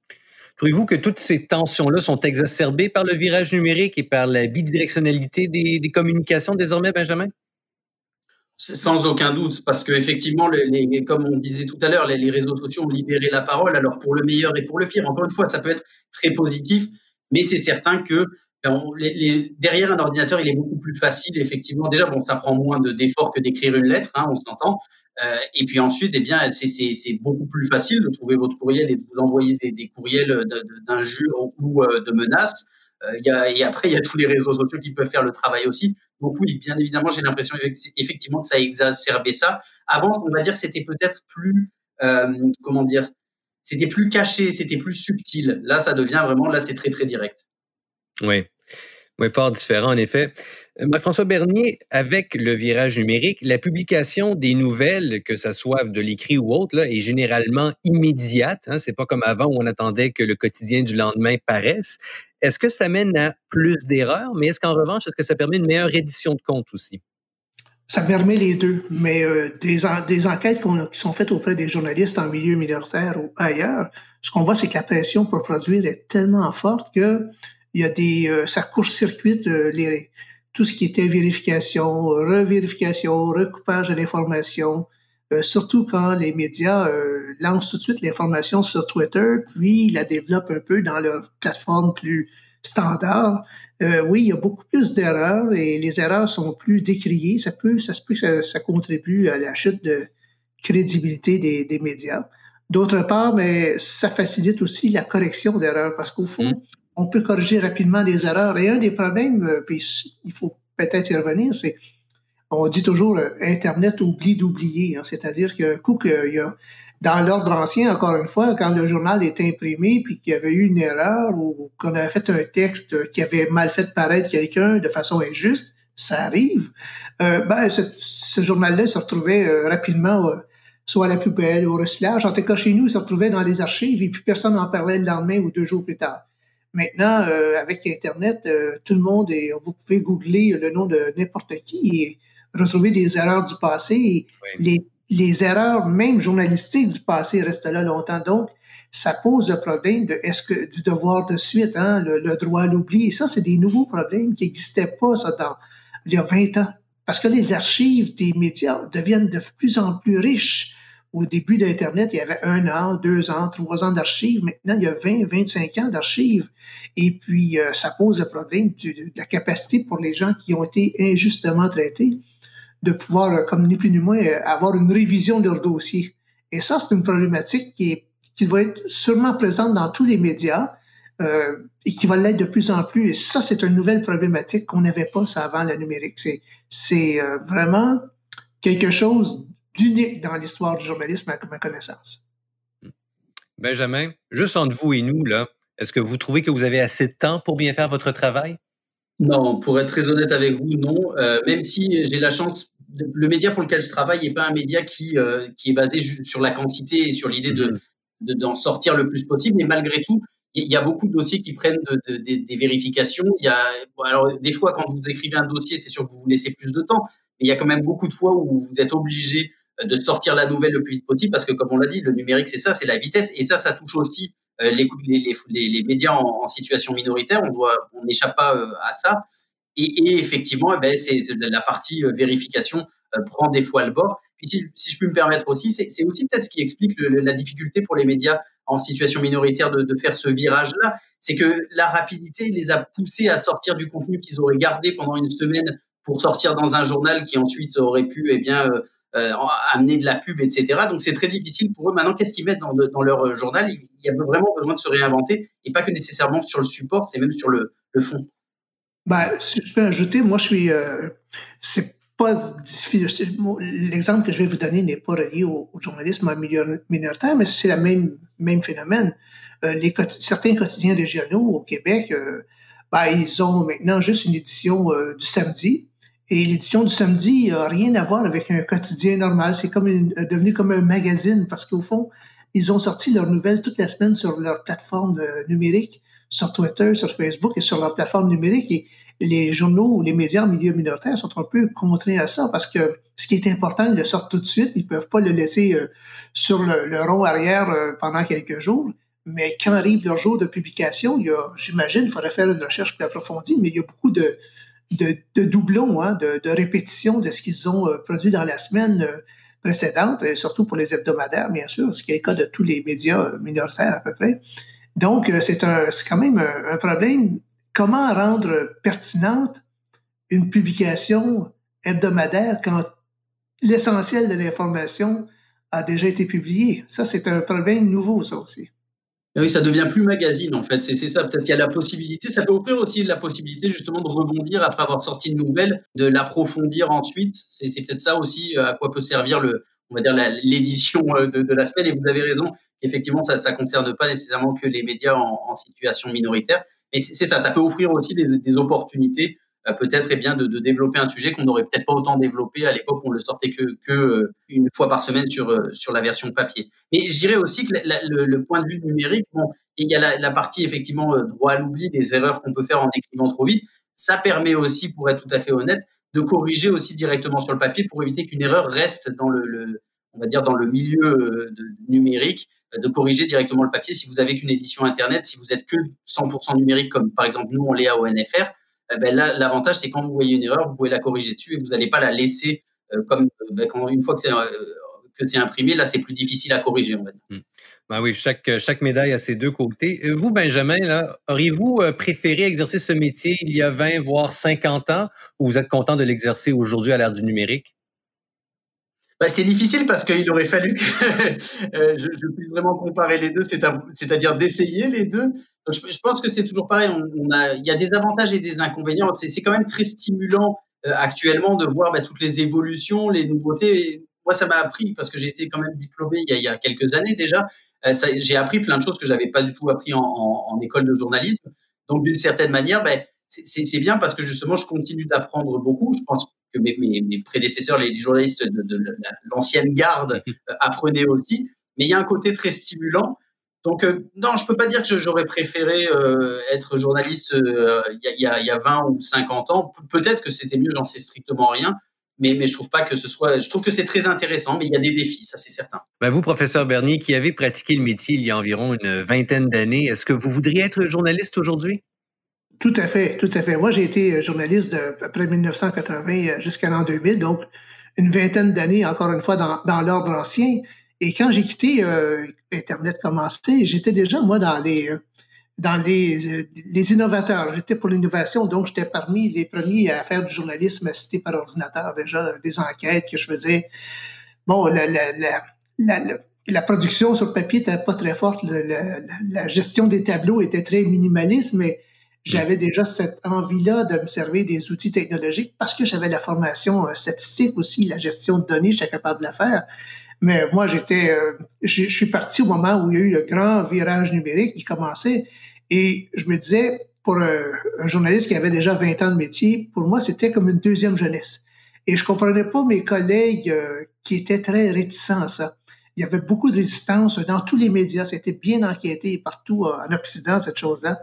Trouvez-vous que toutes ces tensions-là sont exacerbées par le virage numérique et par la bidirectionnalité des, des communications désormais, Benjamin? Sans aucun doute, parce que effectivement, les, comme on disait tout à l'heure, les, les, réseaux sociaux ont libéré la parole, alors pour le meilleur et pour le pire. Encore une fois, ça peut être très positif, mais c'est certain que les, derrière un ordinateur, il est beaucoup plus facile, effectivement. Déjà, bon, ça prend moins d'efforts que d'écrire une lettre, hein, on s'entend. Euh, et puis ensuite, eh bien, c'est beaucoup plus facile de trouver votre courriel et de vous envoyer des, des courriels d'injures ou euh, de menaces. Euh, y a, et après, il y a tous les réseaux sociaux qui peuvent faire le travail aussi. Donc oui, bien évidemment, j'ai l'impression effectivement que ça a exacerbé ça. Avant, on va dire c'était peut-être plus, euh, comment dire, c'était plus caché, c'était plus subtil. Là, ça devient vraiment, là, c'est très très direct. Oui. Fort différent, en effet. Euh, Marc-François Bernier, avec le virage numérique, la publication des nouvelles, que ce soit de l'écrit ou autre, là, est généralement immédiate. Hein? C'est pas comme avant où on attendait que le quotidien du lendemain paraisse. Est-ce que ça mène à plus d'erreurs, mais est-ce qu'en revanche, est-ce que ça permet une meilleure édition de compte aussi? Ça permet les deux, mais euh, des enquêtes qui sont faites auprès des journalistes en milieu minoritaire ou ailleurs, ce qu'on voit, c'est que la pression pour produire est tellement forte que il y a des, euh, ça court-circuite euh, les, tout ce qui était vérification, revérification, recoupage de l'information, euh, surtout quand les médias euh, lancent tout de suite l'information sur Twitter, puis la développent un peu dans leur plateforme plus standard. Euh, oui, il y a beaucoup plus d'erreurs et les erreurs sont plus décriées. Ça peut, ça se peut que ça, ça contribue à la chute de crédibilité des, des médias. D'autre part, mais ça facilite aussi la correction d'erreurs parce qu'au fond, mmh on peut corriger rapidement des erreurs. Et un des problèmes, euh, puis il faut peut-être y revenir, c'est on dit toujours euh, Internet oublie d'oublier. Hein, C'est-à-dire que coup qu'il y a dans l'ordre ancien, encore une fois, quand le journal est imprimé puis qu'il y avait eu une erreur ou qu'on avait fait un texte qui avait mal fait paraître quelqu'un de façon injuste, ça arrive. Euh, ben, ce, journal-là se retrouvait rapidement soit à la poubelle ou au recyclage. En tout cas, chez nous, il se retrouvait dans les archives et puis personne n'en parlait le lendemain ou deux jours plus tard. Maintenant, euh, avec Internet, euh, tout le monde est, vous pouvez googler le nom de n'importe qui et retrouver des erreurs du passé. Et oui. les, les erreurs, même journalistiques du passé, restent là longtemps. Donc, ça pose le problème de est-ce que du devoir de suite, hein, le, le droit à l'oubli. Et ça, c'est des nouveaux problèmes qui n'existaient pas ça dans il y a 20 ans. Parce que les archives des médias deviennent de plus en plus riches au début d'Internet, il y avait un an, deux ans, trois ans d'archives. Maintenant, il y a 20, 25 ans d'archives. Et puis, euh, ça pose le problème de la capacité pour les gens qui ont été injustement traités de pouvoir, euh, comme ni plus ni moins, euh, avoir une révision de leur dossier. Et ça, c'est une problématique qui, va être sûrement présente dans tous les médias et qui va l'être de plus en plus. Et ça, c'est une nouvelle problématique qu'on n'avait pas avant le numérique. C'est, c'est vraiment quelque chose d'unique dans l'histoire du journalisme à ma connaissance. Benjamin, juste entre vous et nous, là, est-ce que vous trouvez que vous avez assez de temps pour bien faire votre travail? Non, pour être très honnête avec vous, non. Euh, même si j'ai la chance, le média pour lequel je travaille n'est pas un média qui, euh, qui est basé sur la quantité et sur l'idée de, mm-hmm. d'en sortir le plus possible. Mais malgré tout, il y a beaucoup de dossiers qui prennent des vérifications. Il y a, alors, des fois, quand vous écrivez un dossier, c'est sûr que vous vous laissez plus de temps. Mais il y a quand même beaucoup de fois où vous êtes obligé de sortir la nouvelle le plus vite possible parce que, comme on l'a dit, le numérique, c'est ça, c'est la vitesse. Et ça, ça touche aussi euh, les, les, les, les, médias en, situation minoritaire. On doit, on n'échappe pas euh, à ça. Et, effectivement, eh ben, c'est la partie euh, vérification prend des fois le bord. Puis si, si, je peux me permettre aussi, c'est aussi peut-être ce qui explique la difficulté pour les médias en situation minoritaire de, de faire ce virage-là, c'est que la rapidité les a poussés à sortir du contenu qu'ils auraient gardé pendant une semaine pour sortir dans un journal qui ensuite aurait pu eh bien euh, amener de la pub, etc. Donc c'est très difficile pour eux. Maintenant, qu'est-ce qu'ils mettent dans, leur euh, journal? Il y a vraiment besoin de se réinventer et pas que nécessairement sur le support, c'est même sur le, fond. Ben, si je peux ajouter, moi je suis, euh, c'est pas. L'exemple que je vais vous donner n'est pas relié au, journalisme minoritaire, mais c'est le même même phénomène. Certains quotidiens régionaux au Québec, ben, ils ont maintenant juste une édition du samedi et l'édition du samedi n'a rien à voir avec un quotidien normal. C'est comme une, euh, devenu comme un magazine parce qu'au fond, ils ont sorti leurs nouvelles toute la semaine sur leur plateforme euh, numérique, sur Twitter, sur Facebook et sur leur plateforme numérique. Et les journaux ou les médias en milieu minoritaire sont un peu contraints à ça parce que ce qui est important, ils le sortent tout de suite. Ils peuvent pas le laisser euh, sur le, rond arrière pendant quelques jours. Mais quand arrive leur jour de publication, il y a, j'imagine, il faudrait faire une recherche plus approfondie, mais il y a beaucoup de, de, de doublons, hein, de, de répétitions de ce qu'ils ont euh, produit dans la semaine euh, précédente, et surtout pour les hebdomadaires, bien sûr, ce qui est le cas de tous les médias euh, minoritaires à peu près. Donc, c'est un, c'est quand même un, problème. Comment rendre pertinente une publication hebdomadaire quand l'essentiel de l'information a déjà été publié? Ça, c'est un problème nouveau, ça aussi. Oui, ça devient plus magazine en fait. C'est ça, peut-être qu'il y a la possibilité. Ça peut offrir aussi la possibilité justement de rebondir après avoir sorti une nouvelle, de l'approfondir ensuite. C'est peut-être ça aussi euh, à quoi peut servir le, on va dire l'édition euh, de, de, la semaine. Et vous avez raison, effectivement, ça ne concerne pas nécessairement que les médias en, en situation minoritaire. Mais c'est ça, ça peut offrir aussi des, des opportunités peut-être eh bien de, de, développer un sujet qu'on n'aurait peut-être pas autant développé à l'époque où on le sortait que, que euh, une fois par semaine sur euh, sur la version papier. Mais je dirais aussi que le, le, point de vue numérique, bon, il y a la, la partie effectivement droit à l'oubli, des erreurs qu'on peut faire en écrivant trop vite. Ça permet aussi, pour être tout à fait honnête, de corriger aussi directement sur le papier pour éviter qu'une erreur reste dans le, le, on va dire dans le milieu numérique de corriger directement le papier si vous avez qu'une édition internet, si vous êtes que 100% numérique comme par exemple nous on l'est à ONFR, eh ben là, l'avantage, c'est quand vous voyez une erreur, vous pouvez la corriger dessus et vous n'allez pas la laisser euh, comme euh, ben, quand, une fois que c'est, euh, que c'est imprimé, là, c'est plus difficile à corriger. Hmm. Ben oui, chaque, chaque médaille a ses deux côtés. Vous, Benjamin, là, auriez-vous préféré exercer ce métier il y a 20, voire 50 ans, ou vous êtes content de l'exercer aujourd'hui à l'ère du numérique? Bah, c'est difficile parce qu'il aurait fallu que [laughs] je, je, puisse vraiment comparer les deux, c'est-à-dire d'essayer les deux. Donc, je, pense que c'est toujours pareil. On, a, il y a des avantages et des inconvénients. C'est quand même très stimulant euh, actuellement de voir bah, toutes les évolutions, les nouveautés. moi, ça m'a appris parce que j'ai été quand même diplômé il y a, il y a quelques années déjà. Euh, j'ai appris plein de choses que j'avais pas du tout appris en, en, en école de journalisme. Donc, d'une certaine manière, ben, c'est bien parce que justement, je continue d'apprendre beaucoup. Je pense que mes, mes, mes prédécesseurs, les, journalistes de, de, de l'ancienne garde, [laughs] euh, apprenaient aussi. Mais il y a un côté très stimulant. Donc, euh, non, je peux pas dire que j'aurais préféré euh, être journaliste euh, il y, a, y, a 20 ou 50 ans. Peut-être que c'était mieux, j'en sais strictement rien. Mais, mais je trouve pas que ce soit. Je trouve que c'est très intéressant, mais il y a des défis, ça c'est certain. Ben vous, professeur Bernier, qui avez pratiqué le métier il y a environ une vingtaine d'années, est-ce que vous voudriez être journaliste aujourd'hui? Tout à fait, tout à fait. Moi, j'ai été journaliste de, après 1980 jusqu'à l'an 2000, donc une vingtaine d'années, encore une fois, dans, dans l'ordre ancien. Et quand j'ai quitté euh, Internet commencé, j'étais déjà, moi, dans les euh, dans les, euh, les innovateurs. J'étais pour l'innovation, donc j'étais parmi les premiers à faire du journalisme assisté par ordinateur, déjà des enquêtes que je faisais. Bon, la, la, la, la, production sur papier n'était pas très forte, la, gestion des tableaux était très minimaliste, mais J'avais déjà cette envie-là de me servir des outils technologiques parce que j'avais la formation statistique aussi, la gestion de données, j'étais capable de la faire. Mais moi, j'étais, euh, je suis parti au moment où il y a eu le grand virage numérique qui commençait et je me disais, pour un, journaliste qui avait déjà 20 ans de métier, pour moi, c'était comme une deuxième jeunesse. Et je comprenais pas mes collègues euh, qui étaient très réticents à ça. Il y avait beaucoup de résistance dans tous les médias. C'était bien enquêté partout en Occident, cette chose-là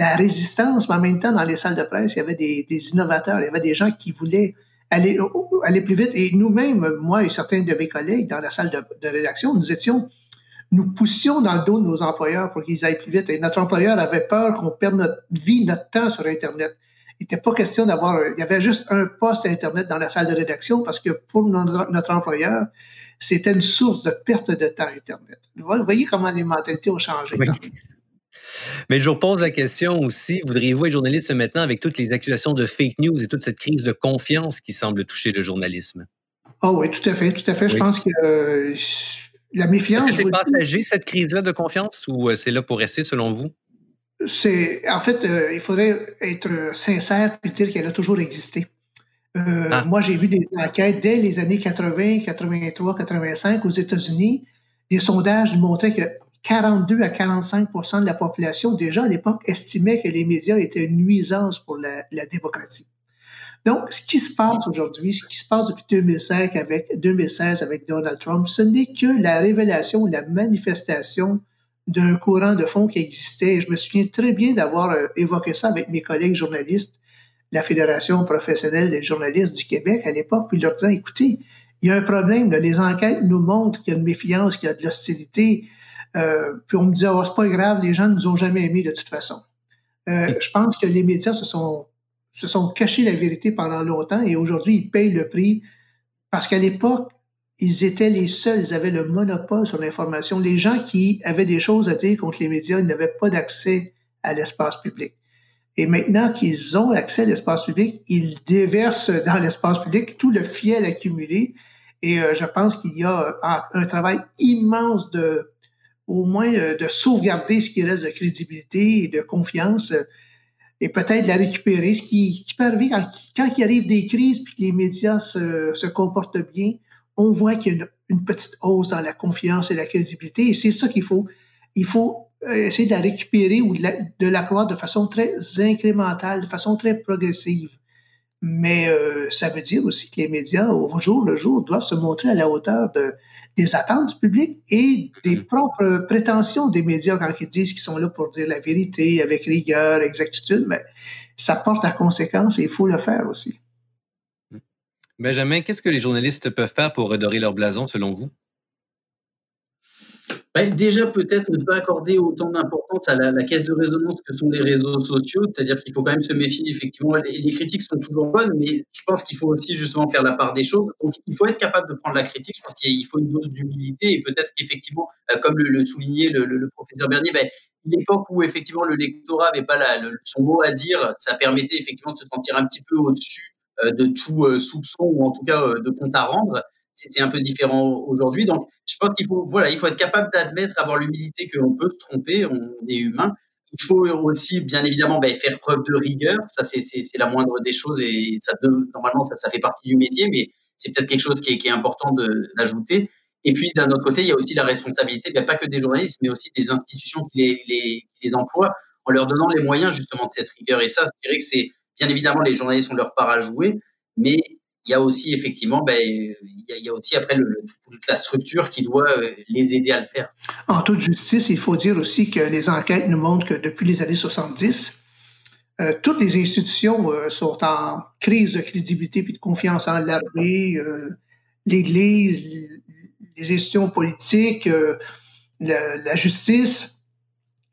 la résistance, mais en même temps, dans les salles de presse, il y avait des, innovateurs, il y avait des gens qui voulaient aller, aller plus vite. Et nous-mêmes, moi et certains de mes collègues dans la salle de, rédaction, nous étions, nous poussions dans le dos de nos employeurs pour qu'ils aillent plus vite. Et notre employeur avait peur qu'on perde notre vie, notre temps sur Internet. Il n'était pas question d'avoir, il y avait juste un poste Internet dans la salle de rédaction parce que pour notre, employeur, c'était une source de perte de temps Internet. Vous voyez comment les mentalités ont changé. Mais je vous pose la question aussi, voudriez-vous être journaliste maintenant avec toutes les accusations de fake news et toute cette crise de confiance qui semble toucher le journalisme? Oh oui, tout à fait, tout à fait. Je pense que euh, la méfiance... C'est passager, cette crise-là de confiance, ou euh, c'est là pour rester, selon vous? C'est, en fait, euh, il faudrait être sincère et dire qu'elle a toujours existé. Ah. Moi, j'ai vu des enquêtes dès les années 80, 83, 85 aux États-Unis. Des sondages montraient que 42 à 45% de la population, déjà à l'époque, estimait que les médias étaient une nuisance pour la, démocratie. Donc, ce qui se passe aujourd'hui, ce qui se passe depuis 2016 avec, 2016 avec Donald Trump, ce n'est que la révélation, la manifestation d'un courant de fond qui existait. je me souviens très bien d'avoir euh, évoqué ça avec mes collègues journalistes, la Fédération professionnelle des journalistes du Québec à l'époque, puis leur disant, écoutez, il y a un problème, les enquêtes nous montrent qu'il y a une méfiance, qu'il y a de l'hostilité, euh, puis on me disait, oh, c'est pas grave, les gens ne nous ont jamais aimés de toute façon. Euh, je pense que les médias se sont, se sont cachés la vérité pendant longtemps et aujourd'hui, ils payent le prix parce qu'à l'époque, ils étaient les seuls, ils avaient le monopole sur l'information. Les gens qui avaient des choses à dire contre les médias, ils n'avaient pas d'accès à l'espace public. Et maintenant qu'ils ont accès à l'espace public, ils déversent dans l'espace public tout le fiel accumulé. Et euh, je pense qu'il y a un travail immense de, au moins euh, de sauvegarder ce qui reste de crédibilité et de confiance euh, et peut-être la récupérer. Ce qui, qui peut arriver quand, il arrive des crises puis que les médias se, se comportent bien, on voit qu'il y a une, petite hausse dans la confiance et la crédibilité. Et c'est ça qu'il faut. Il faut euh, essayer de la récupérer ou de la, de la croire de façon très incrémentale, de façon très progressive. Mais ça veut dire aussi que les médias, au jour le jour, doivent se montrer à la hauteur de, des attentes du public et des mm-hmm. propres prétentions des médias quand ils disent qu'ils sont là pour dire la vérité avec rigueur, exactitude, mais ça porte à conséquence et il faut le faire aussi. Benjamin, qu'est-ce que les journalistes peuvent faire pour redorer leur blason selon vous? Bah, déjà, peut-être ne pas accorder autant d'importance à la, caisse de résonance que sont les réseaux sociaux, c'est-à-dire qu'il faut quand même se méfier. Effectivement, les, critiques sont toujours bonnes, mais je pense qu'il faut aussi justement faire la part des choses. Donc, il faut être capable de prendre la critique. Je pense qu'il faut une dose d'humilité et peut-être qu'effectivement, euh, comme le, soulignait le, professeur Bernier, ben, l'époque où effectivement le lectorat n'avait pas son mot à dire, ça permettait effectivement de se sentir un petit peu au-dessus euh, de tout euh, soupçon ou en tout cas de compte à rendre c'est un peu différent aujourd'hui. Donc, je pense qu'il faut, voilà, il faut être capable d'admettre, avoir l'humilité qu'on peut se tromper, on est humain. Il faut aussi, bien évidemment, ben, faire preuve de rigueur. Ça, c'est la moindre des choses et ça, normalement, ça, fait partie du métier, mais c'est peut-être quelque chose qui est, qui est important d'ajouter. Et puis, d'un autre côté, il y a aussi la responsabilité, ben, pas que des journalistes, mais aussi des institutions qui les, les, les emploient, en leur donnant les moyens justement de cette rigueur. Et ça, je dirais que c'est, bien évidemment, les journalistes ont leur part à jouer, mais il y a aussi effectivement, ben, il, y a, aussi après toute la structure qui doit euh, les aider à le faire. En toute justice, il faut dire aussi que les enquêtes nous montrent que depuis les années 70, euh, toutes les institutions euh, sont en crise de crédibilité puis de confiance en l'armée, l'Église, les institutions politiques, la, la, justice,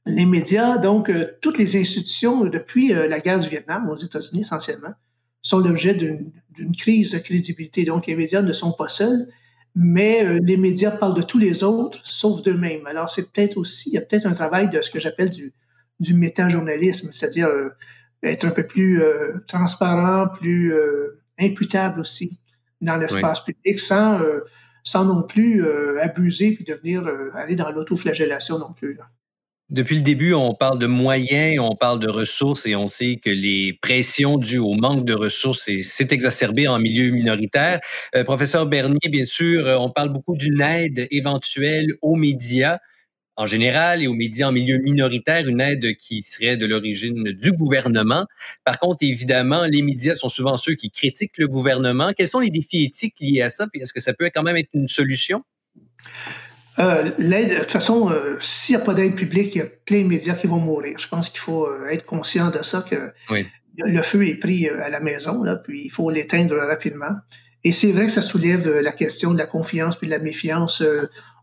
les médias. Donc, toutes les institutions depuis la guerre du Vietnam aux États-Unis essentiellement sont l'objet d'une crise de crédibilité. Donc, les médias ne sont pas seuls, mais euh, les médias parlent de tous les autres, sauf d'eux-mêmes. Alors, c'est peut-être aussi, il y a peut-être un travail de ce que j'appelle du, du méta-journalisme, c'est-à-dire euh, être un peu plus euh, transparent, plus imputable aussi dans l'espace public, sans, sans non plus abuser puis devenir aller dans l'autoflagellation non plus. Depuis le début, on parle de moyens, on parle de ressources et on sait que les pressions dues au manque de ressources s'est exacerbé en milieu minoritaire. Euh, professeur Bernier, bien sûr, euh, on parle beaucoup d'une aide éventuelle aux médias en général et aux médias en milieu minoritaire, une aide qui serait de l'origine du gouvernement. Par contre, évidemment, les médias sont souvent ceux qui critiquent le gouvernement. Quels sont les défis éthiques liés à ça? Est-ce que ça peut quand même être une solution? Euh, l'aide, de toute façon, euh, s'il n'y a pas d'aide publique, il y a plein de médias qui vont mourir. Je pense qu'il faut euh, être conscient de ça, que le feu est pris à la maison, là, puis il faut l'éteindre rapidement. Et c'est vrai que ça soulève la question de la confiance puis de la méfiance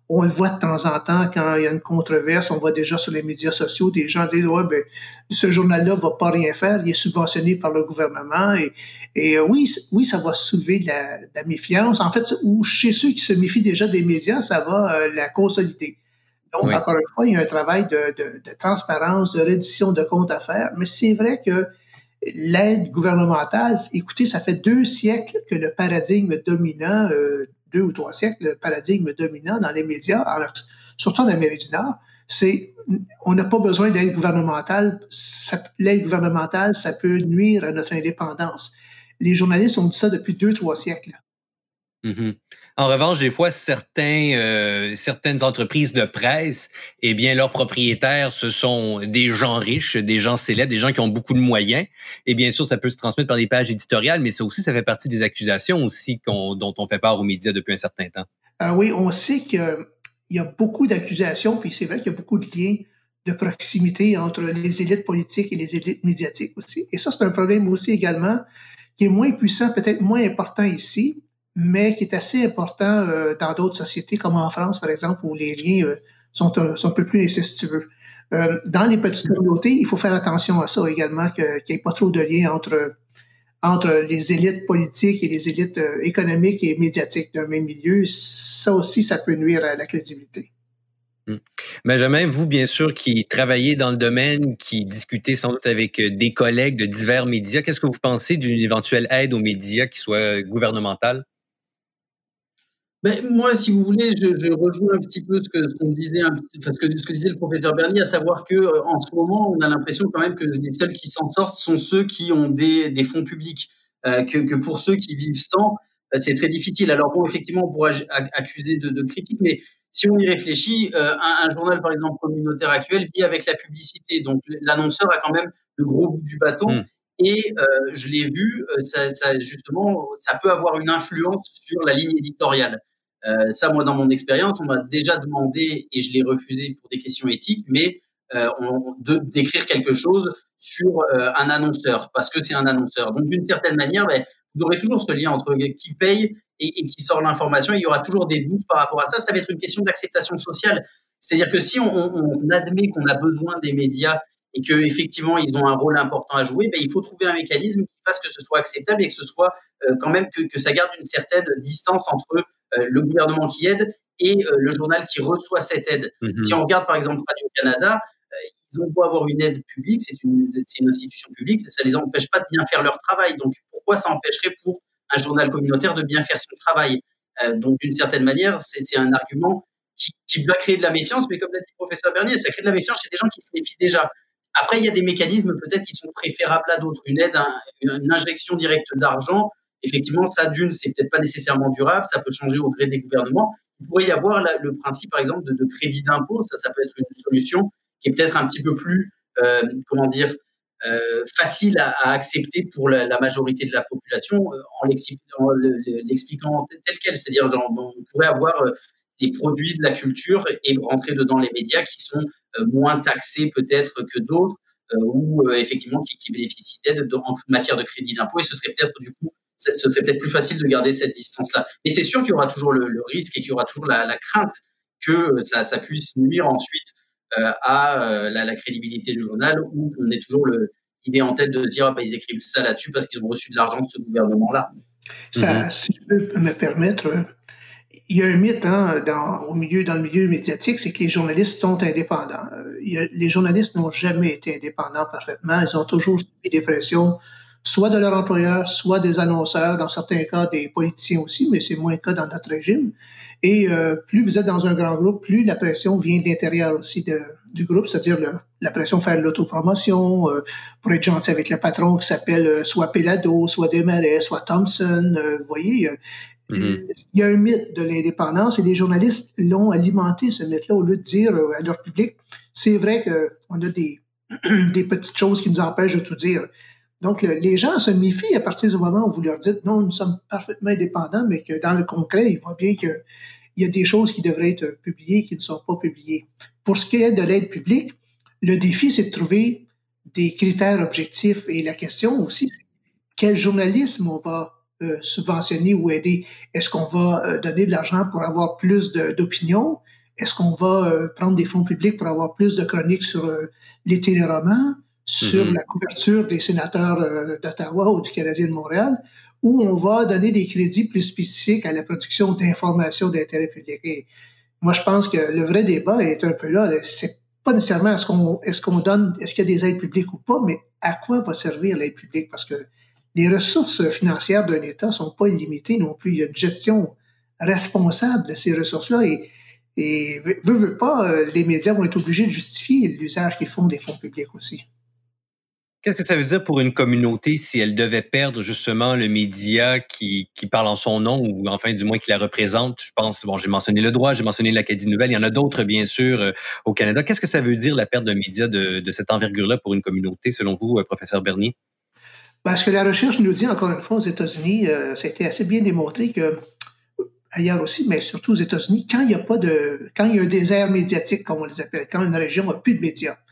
on le voit de temps en temps quand il y a une controverse, on voit déjà sur les médias sociaux des gens dire ouais ben ce journal-là va pas rien faire, il est subventionné par le gouvernement et, et euh, oui oui ça va soulever de la, méfiance. En fait, ou chez ceux qui se méfient déjà des médias, ça va euh, la consolider. Donc encore une fois, il y a un travail de, de, de transparence, de reddition de comptes à faire, mais c'est vrai que l'aide gouvernementale, écoutez, ça fait deux siècles que le paradigme dominant euh, deux ou trois siècles, le paradigme dominant dans les médias, surtout en Amérique du Nord, c'est on n'a pas besoin d'aide gouvernementale. L'aide gouvernementale, ça peut nuire à notre indépendance. Les journalistes ont dit ça depuis deux, trois siècles. Mm-hmm. En revanche, des fois, certains, euh, certaines entreprises de presse, eh bien, leurs propriétaires, ce sont des gens riches, des gens célèbres, des gens qui ont beaucoup de moyens. Et bien sûr, ça peut se transmettre par des pages éditoriales, mais ça aussi, ça fait partie des accusations aussi dont on fait part aux médias depuis un certain temps. Euh, oui, on sait qu'il y a beaucoup d'accusations, puis c'est vrai qu'il y a beaucoup de liens de proximité entre les élites politiques et les élites médiatiques aussi. Et ça, c'est un problème aussi également qui est moins puissant, peut-être moins important ici, mais qui est assez important euh, dans d'autres sociétés, comme en France, par exemple, où les liens euh, sont, un, peu plus incestueux. Euh, dans les petites communautés, il faut faire attention à ça également, qu'il n'y ait pas trop de liens entre, entre les élites politiques et les élites économiques et médiatiques d'un même milieu. Ça aussi, ça peut nuire à la crédibilité. Hmm. Benjamin, vous, bien sûr, qui travaillez dans le domaine, qui discutez sans doute avec des collègues de divers médias, qu'est-ce que vous pensez d'une éventuelle aide aux médias qui soit gouvernementale? Ben, moi, si vous voulez, je, je, rejoins un petit peu ce que, ce disait, un petit, ce, que, ce que disait le professeur Bernier, à savoir que euh, en ce moment, on a l'impression quand même que les seuls qui s'en sortent sont ceux qui ont des, des fonds publics, euh, que, que, pour ceux qui vivent sans, euh, c'est très difficile. Alors bon, effectivement, on pourrait accuser de, de critiques, mais si on y réfléchit, un, un, journal, par exemple, communautaire actuel vit avec la publicité, donc l'annonceur a quand même le gros bout du bâton. Mmh. Et je l'ai vu, ça, ça, justement, ça peut avoir une influence sur la ligne éditoriale. Euh, ça, moi, dans mon expérience, on m'a déjà demandé, et je l'ai refusé pour des questions éthiques, mais euh, d'écrire quelque chose sur euh, un annonceur, parce que c'est un annonceur. Donc, d'une certaine manière, ben, vous aurez toujours ce lien entre qui paye et, qui sort l'information. Il y aura toujours des doutes par rapport à ça. Ça va être une question d'acceptation sociale. C'est-à-dire que si on, admet qu'on a besoin des médias et que effectivement ils ont un rôle important à jouer, ben, il faut trouver un mécanisme qui fasse que ce soit acceptable et que ce soit quand même que, que, ça garde une certaine distance entre euh, le gouvernement qui aide et euh, le journal qui reçoit cette aide. Mm-hmm. Si on regarde par exemple Radio-Canada, euh, ils ont beau avoir une aide publique, c'est une, une, institution publique, ça ne les empêche pas de bien faire leur travail. Donc pourquoi ça empêcherait pour un journal communautaire de bien faire son travail? Donc d'une certaine manière, c'est un argument qui, qui, va créer de la méfiance, mais comme l'a dit le professeur Bernier, ça crée de la méfiance chez des gens qui se méfient déjà. Après, il y a des mécanismes peut-être qui sont préférables à d'autres. Une aide, un, une injection directe d'argent, effectivement, ça, d'une, c'est peut-être pas nécessairement durable, ça peut changer au gré des gouvernements. Il pourrait y avoir le principe, par exemple, de, crédit d'impôt, ça, ça peut être une solution qui est peut-être un petit peu plus, euh, comment dire, euh, facile à, accepter pour la, majorité de la population euh, en l'expliquant tel quel. C'est-à-dire, on pourrait avoir les produits de la culture et rentrer dedans les médias qui sont moins taxés peut-être que d'autres ou effectivement qui, qui bénéficient d'aide en matière de crédit d'impôt et ce serait peut-être du coup ce serait peut-être plus facile de garder cette distance-là. Mais c'est sûr qu'il y aura toujours le, risque et qu'il y aura toujours la, crainte que ça, ça, puisse nuire ensuite euh, à euh, la, crédibilité du journal, où on est toujours l'idée en tête de dire ah, bah, ils écrivent ça là-dessus parce qu'ils ont reçu de l'argent de ce gouvernement-là. Ça, mhm. Si je peux me permettre, il y a un mythe hein, dans, au milieu, dans le milieu médiatique, c'est que les journalistes sont indépendants. les journalistes n'ont jamais été indépendants parfaitement. Ils ont toujours subi des pressions soit de leur employeur, soit des annonceurs, dans certains cas des politiciens aussi, mais c'est moins le cas dans notre régime. Et euh, plus vous êtes dans un grand groupe, plus la pression vient de l'intérieur aussi de, du groupe, c'est-à-dire la pression faire l'autopromotion, euh, pour être gentil avec le patron qui s'appelle euh, soit Pelado, soit Desmarais, soit Thompson. Euh, vous voyez, mm-hmm. il y a un mythe de l'indépendance et les journalistes l'ont alimenté, ce mythe-là, au lieu de dire à leur public, c'est vrai qu'on a des, [clears throat] des petites choses qui nous empêchent de tout dire. Donc, les gens se méfient à partir du moment où vous leur dites non, nous sommes parfaitement indépendants, mais que dans le concret, ils voient bien qu'il y a des choses qui devraient être publiées qui ne sont pas publiées. Pour ce qui est de l'aide publique, le défi, c'est de trouver des critères objectifs. Et la question aussi, c'est quel journalisme on va euh, subventionner ou aider? Est-ce qu'on va euh, donner de l'argent pour avoir plus d'opinions? Est-ce qu'on va euh, prendre des fonds publics pour avoir plus de chroniques sur les téléromans? Sur mm-hmm. la couverture des sénateurs euh, d'Ottawa ou du Canadien de Montréal, où on va donner des crédits plus spécifiques à la production d'informations d'intérêt public. Et moi, je pense que le vrai débat est un peu là. C'est pas nécessairement est-ce qu'on est-ce qu'on donne, est-ce qu'il y a des aides publiques ou pas, mais à quoi va servir l'aide publique? Parce que les ressources financières d'un État sont pas illimitées non plus. Il y a une gestion responsable de ces ressources-là et, et veut, veut pas, euh, les médias vont être obligés de justifier l'usage qu'ils font des fonds publics aussi. Qu'est-ce que ça veut dire pour une communauté si elle devait perdre justement le média qui, qui parle en son nom ou enfin du moins qui la représente? Je pense, bon, j'ai mentionné le droit, j'ai mentionné l'Acadie Nouvelle, il y en a d'autres bien sûr euh, au Canada. Qu'est-ce que ça veut dire la perte d'un média de, cette envergure-là pour une communauté selon vous, euh, professeur Bernier? Parce que la recherche nous dit encore une fois aux États-Unis, euh, ça a été assez bien démontré que ailleurs aussi, mais surtout aux États-Unis, quand il n'y a pas de, quand il y a un désert médiatique, comme on les appelle, quand une région n'a plus de médias, ben,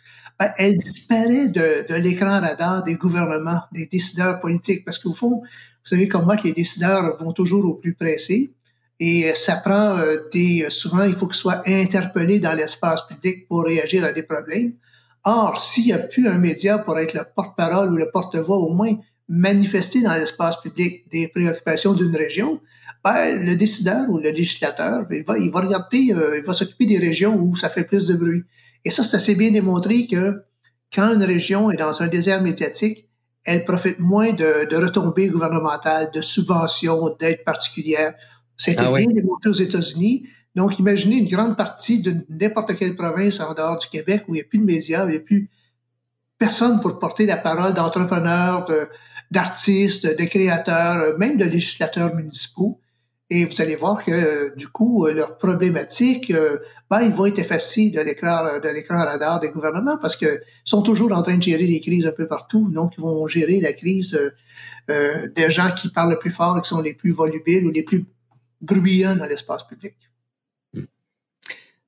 elle disparaît de, l'écran radar des gouvernements, des décideurs politiques, parce qu'au fond, vous savez comme moi que les décideurs vont toujours au plus pressé, et ça prend euh, des, souvent il faut qu'ils soient interpellés dans l'espace public pour réagir à des problèmes. Or, s'il n'y a plus un média pour être le porte-parole ou le porte-voix, au moins manifester dans l'espace public des préoccupations d'une région, ben, le décideur ou le législateur, va, il va regarder, euh, il va s'occuper des régions où ça fait plus de bruit. Et ça, c'est assez bien démontré que quand une région est dans un désert médiatique, elle profite moins de, de retombées gouvernementales, de subventions, d'aides particulières. C'était ah bien démontré aux États-Unis. Donc, imaginez une grande partie de n'importe quelle province en dehors du Québec où il n'y a plus de médias, où il n'y a plus personne pour porter la parole d'entrepreneurs, d'artistes, de, créateurs, même de législateurs municipaux. Et vous allez voir que, du coup, leurs problématiques, euh, ben, ils vont être effacés de l'écran, de l'écran radar des gouvernements parce qu'ils sont toujours en train de gérer les crises un peu partout. Donc, ils vont gérer la crise euh, euh, des gens qui parlent le plus fort et qui sont les plus volubiles ou les plus bruyants dans l'espace public.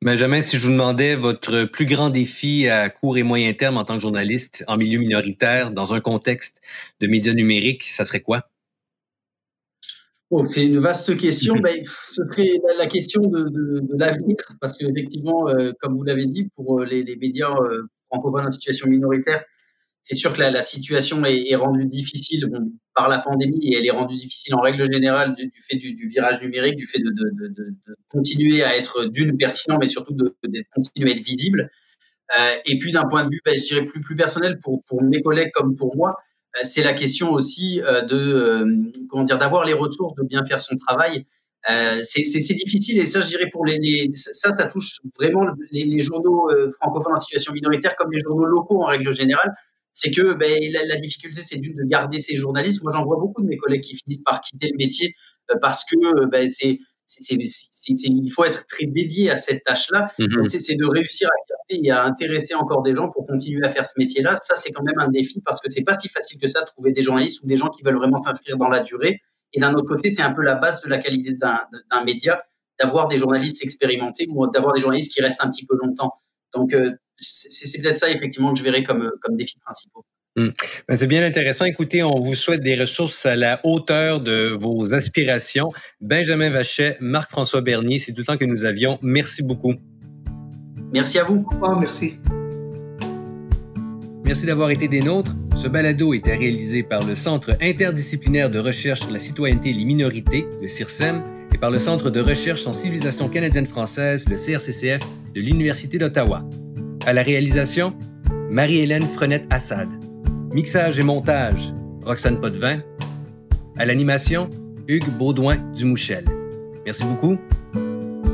Benjamin, si je vous demandais votre plus grand défi à court et moyen terme en tant que journaliste en milieu minoritaire dans un contexte de médias numériques, ça serait quoi? C'est une vaste question. Ben, ce serait la, question de, l'avenir, parce qu'effectivement, euh, comme vous l'avez dit, pour euh, les, médias euh, francophones en situation minoritaire, c'est sûr que la, situation est, rendue difficile par la pandémie et elle est rendue difficile en règle générale du, fait du, virage numérique, du fait de, continuer à être d'une pertinent, mais surtout de, continuer à être visible. et puis d'un point de vue, ben, je dirais plus, plus personnel pour, pour mes collègues comme pour moi, euh, c'est la question aussi euh, de euh, comment dire d'avoir les ressources, de bien faire son travail. c'est difficile et ça, je dirais pour les, ça, ça touche vraiment les, journaux francophones en situation minoritaire comme les journaux locaux en règle générale. C'est que ben, la, difficulté, c'est de garder ces journalistes. Moi, j'en vois beaucoup de mes collègues qui finissent par quitter le métier parce que ben, c'est il faut être très dédié à cette tâche-là. Mm-hmm. C'est de réussir à et à intéresser encore des gens pour continuer à faire ce métier-là. Ça, c'est quand même un défi parce que c'est pas si facile que ça de trouver des journalistes ou des gens qui veulent vraiment s'inscrire dans la durée. Et d'un autre côté, c'est un peu la base de la qualité d'un média d'avoir des journalistes expérimentés ou d'avoir des journalistes qui restent un petit peu longtemps. Donc, euh, c'est peut-être ça, effectivement, que je verrais comme, comme défi principaux. Hmm. Ben, c'est bien intéressant. Écoutez, on vous souhaite des ressources à la hauteur de vos aspirations. Benjamin Vachet, Marc-François Bernier, c'est tout le temps que nous avions. Merci beaucoup. Merci à vous. Au revoir, merci. Merci d'avoir été des nôtres. Ce balado était réalisé par le Centre interdisciplinaire de recherche sur la citoyenneté et les minorités, le CIRSEM, et par le Centre de recherche en civilisation canadienne-française, le CRCCF, de l'Université d'Ottawa. À la réalisation, Marie-Hélène Frenette-Assad. Mixage et montage, Roxane Potvin. À l'animation, Hugues Baudouin Dumouchel. Merci beaucoup.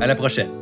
À la prochaine.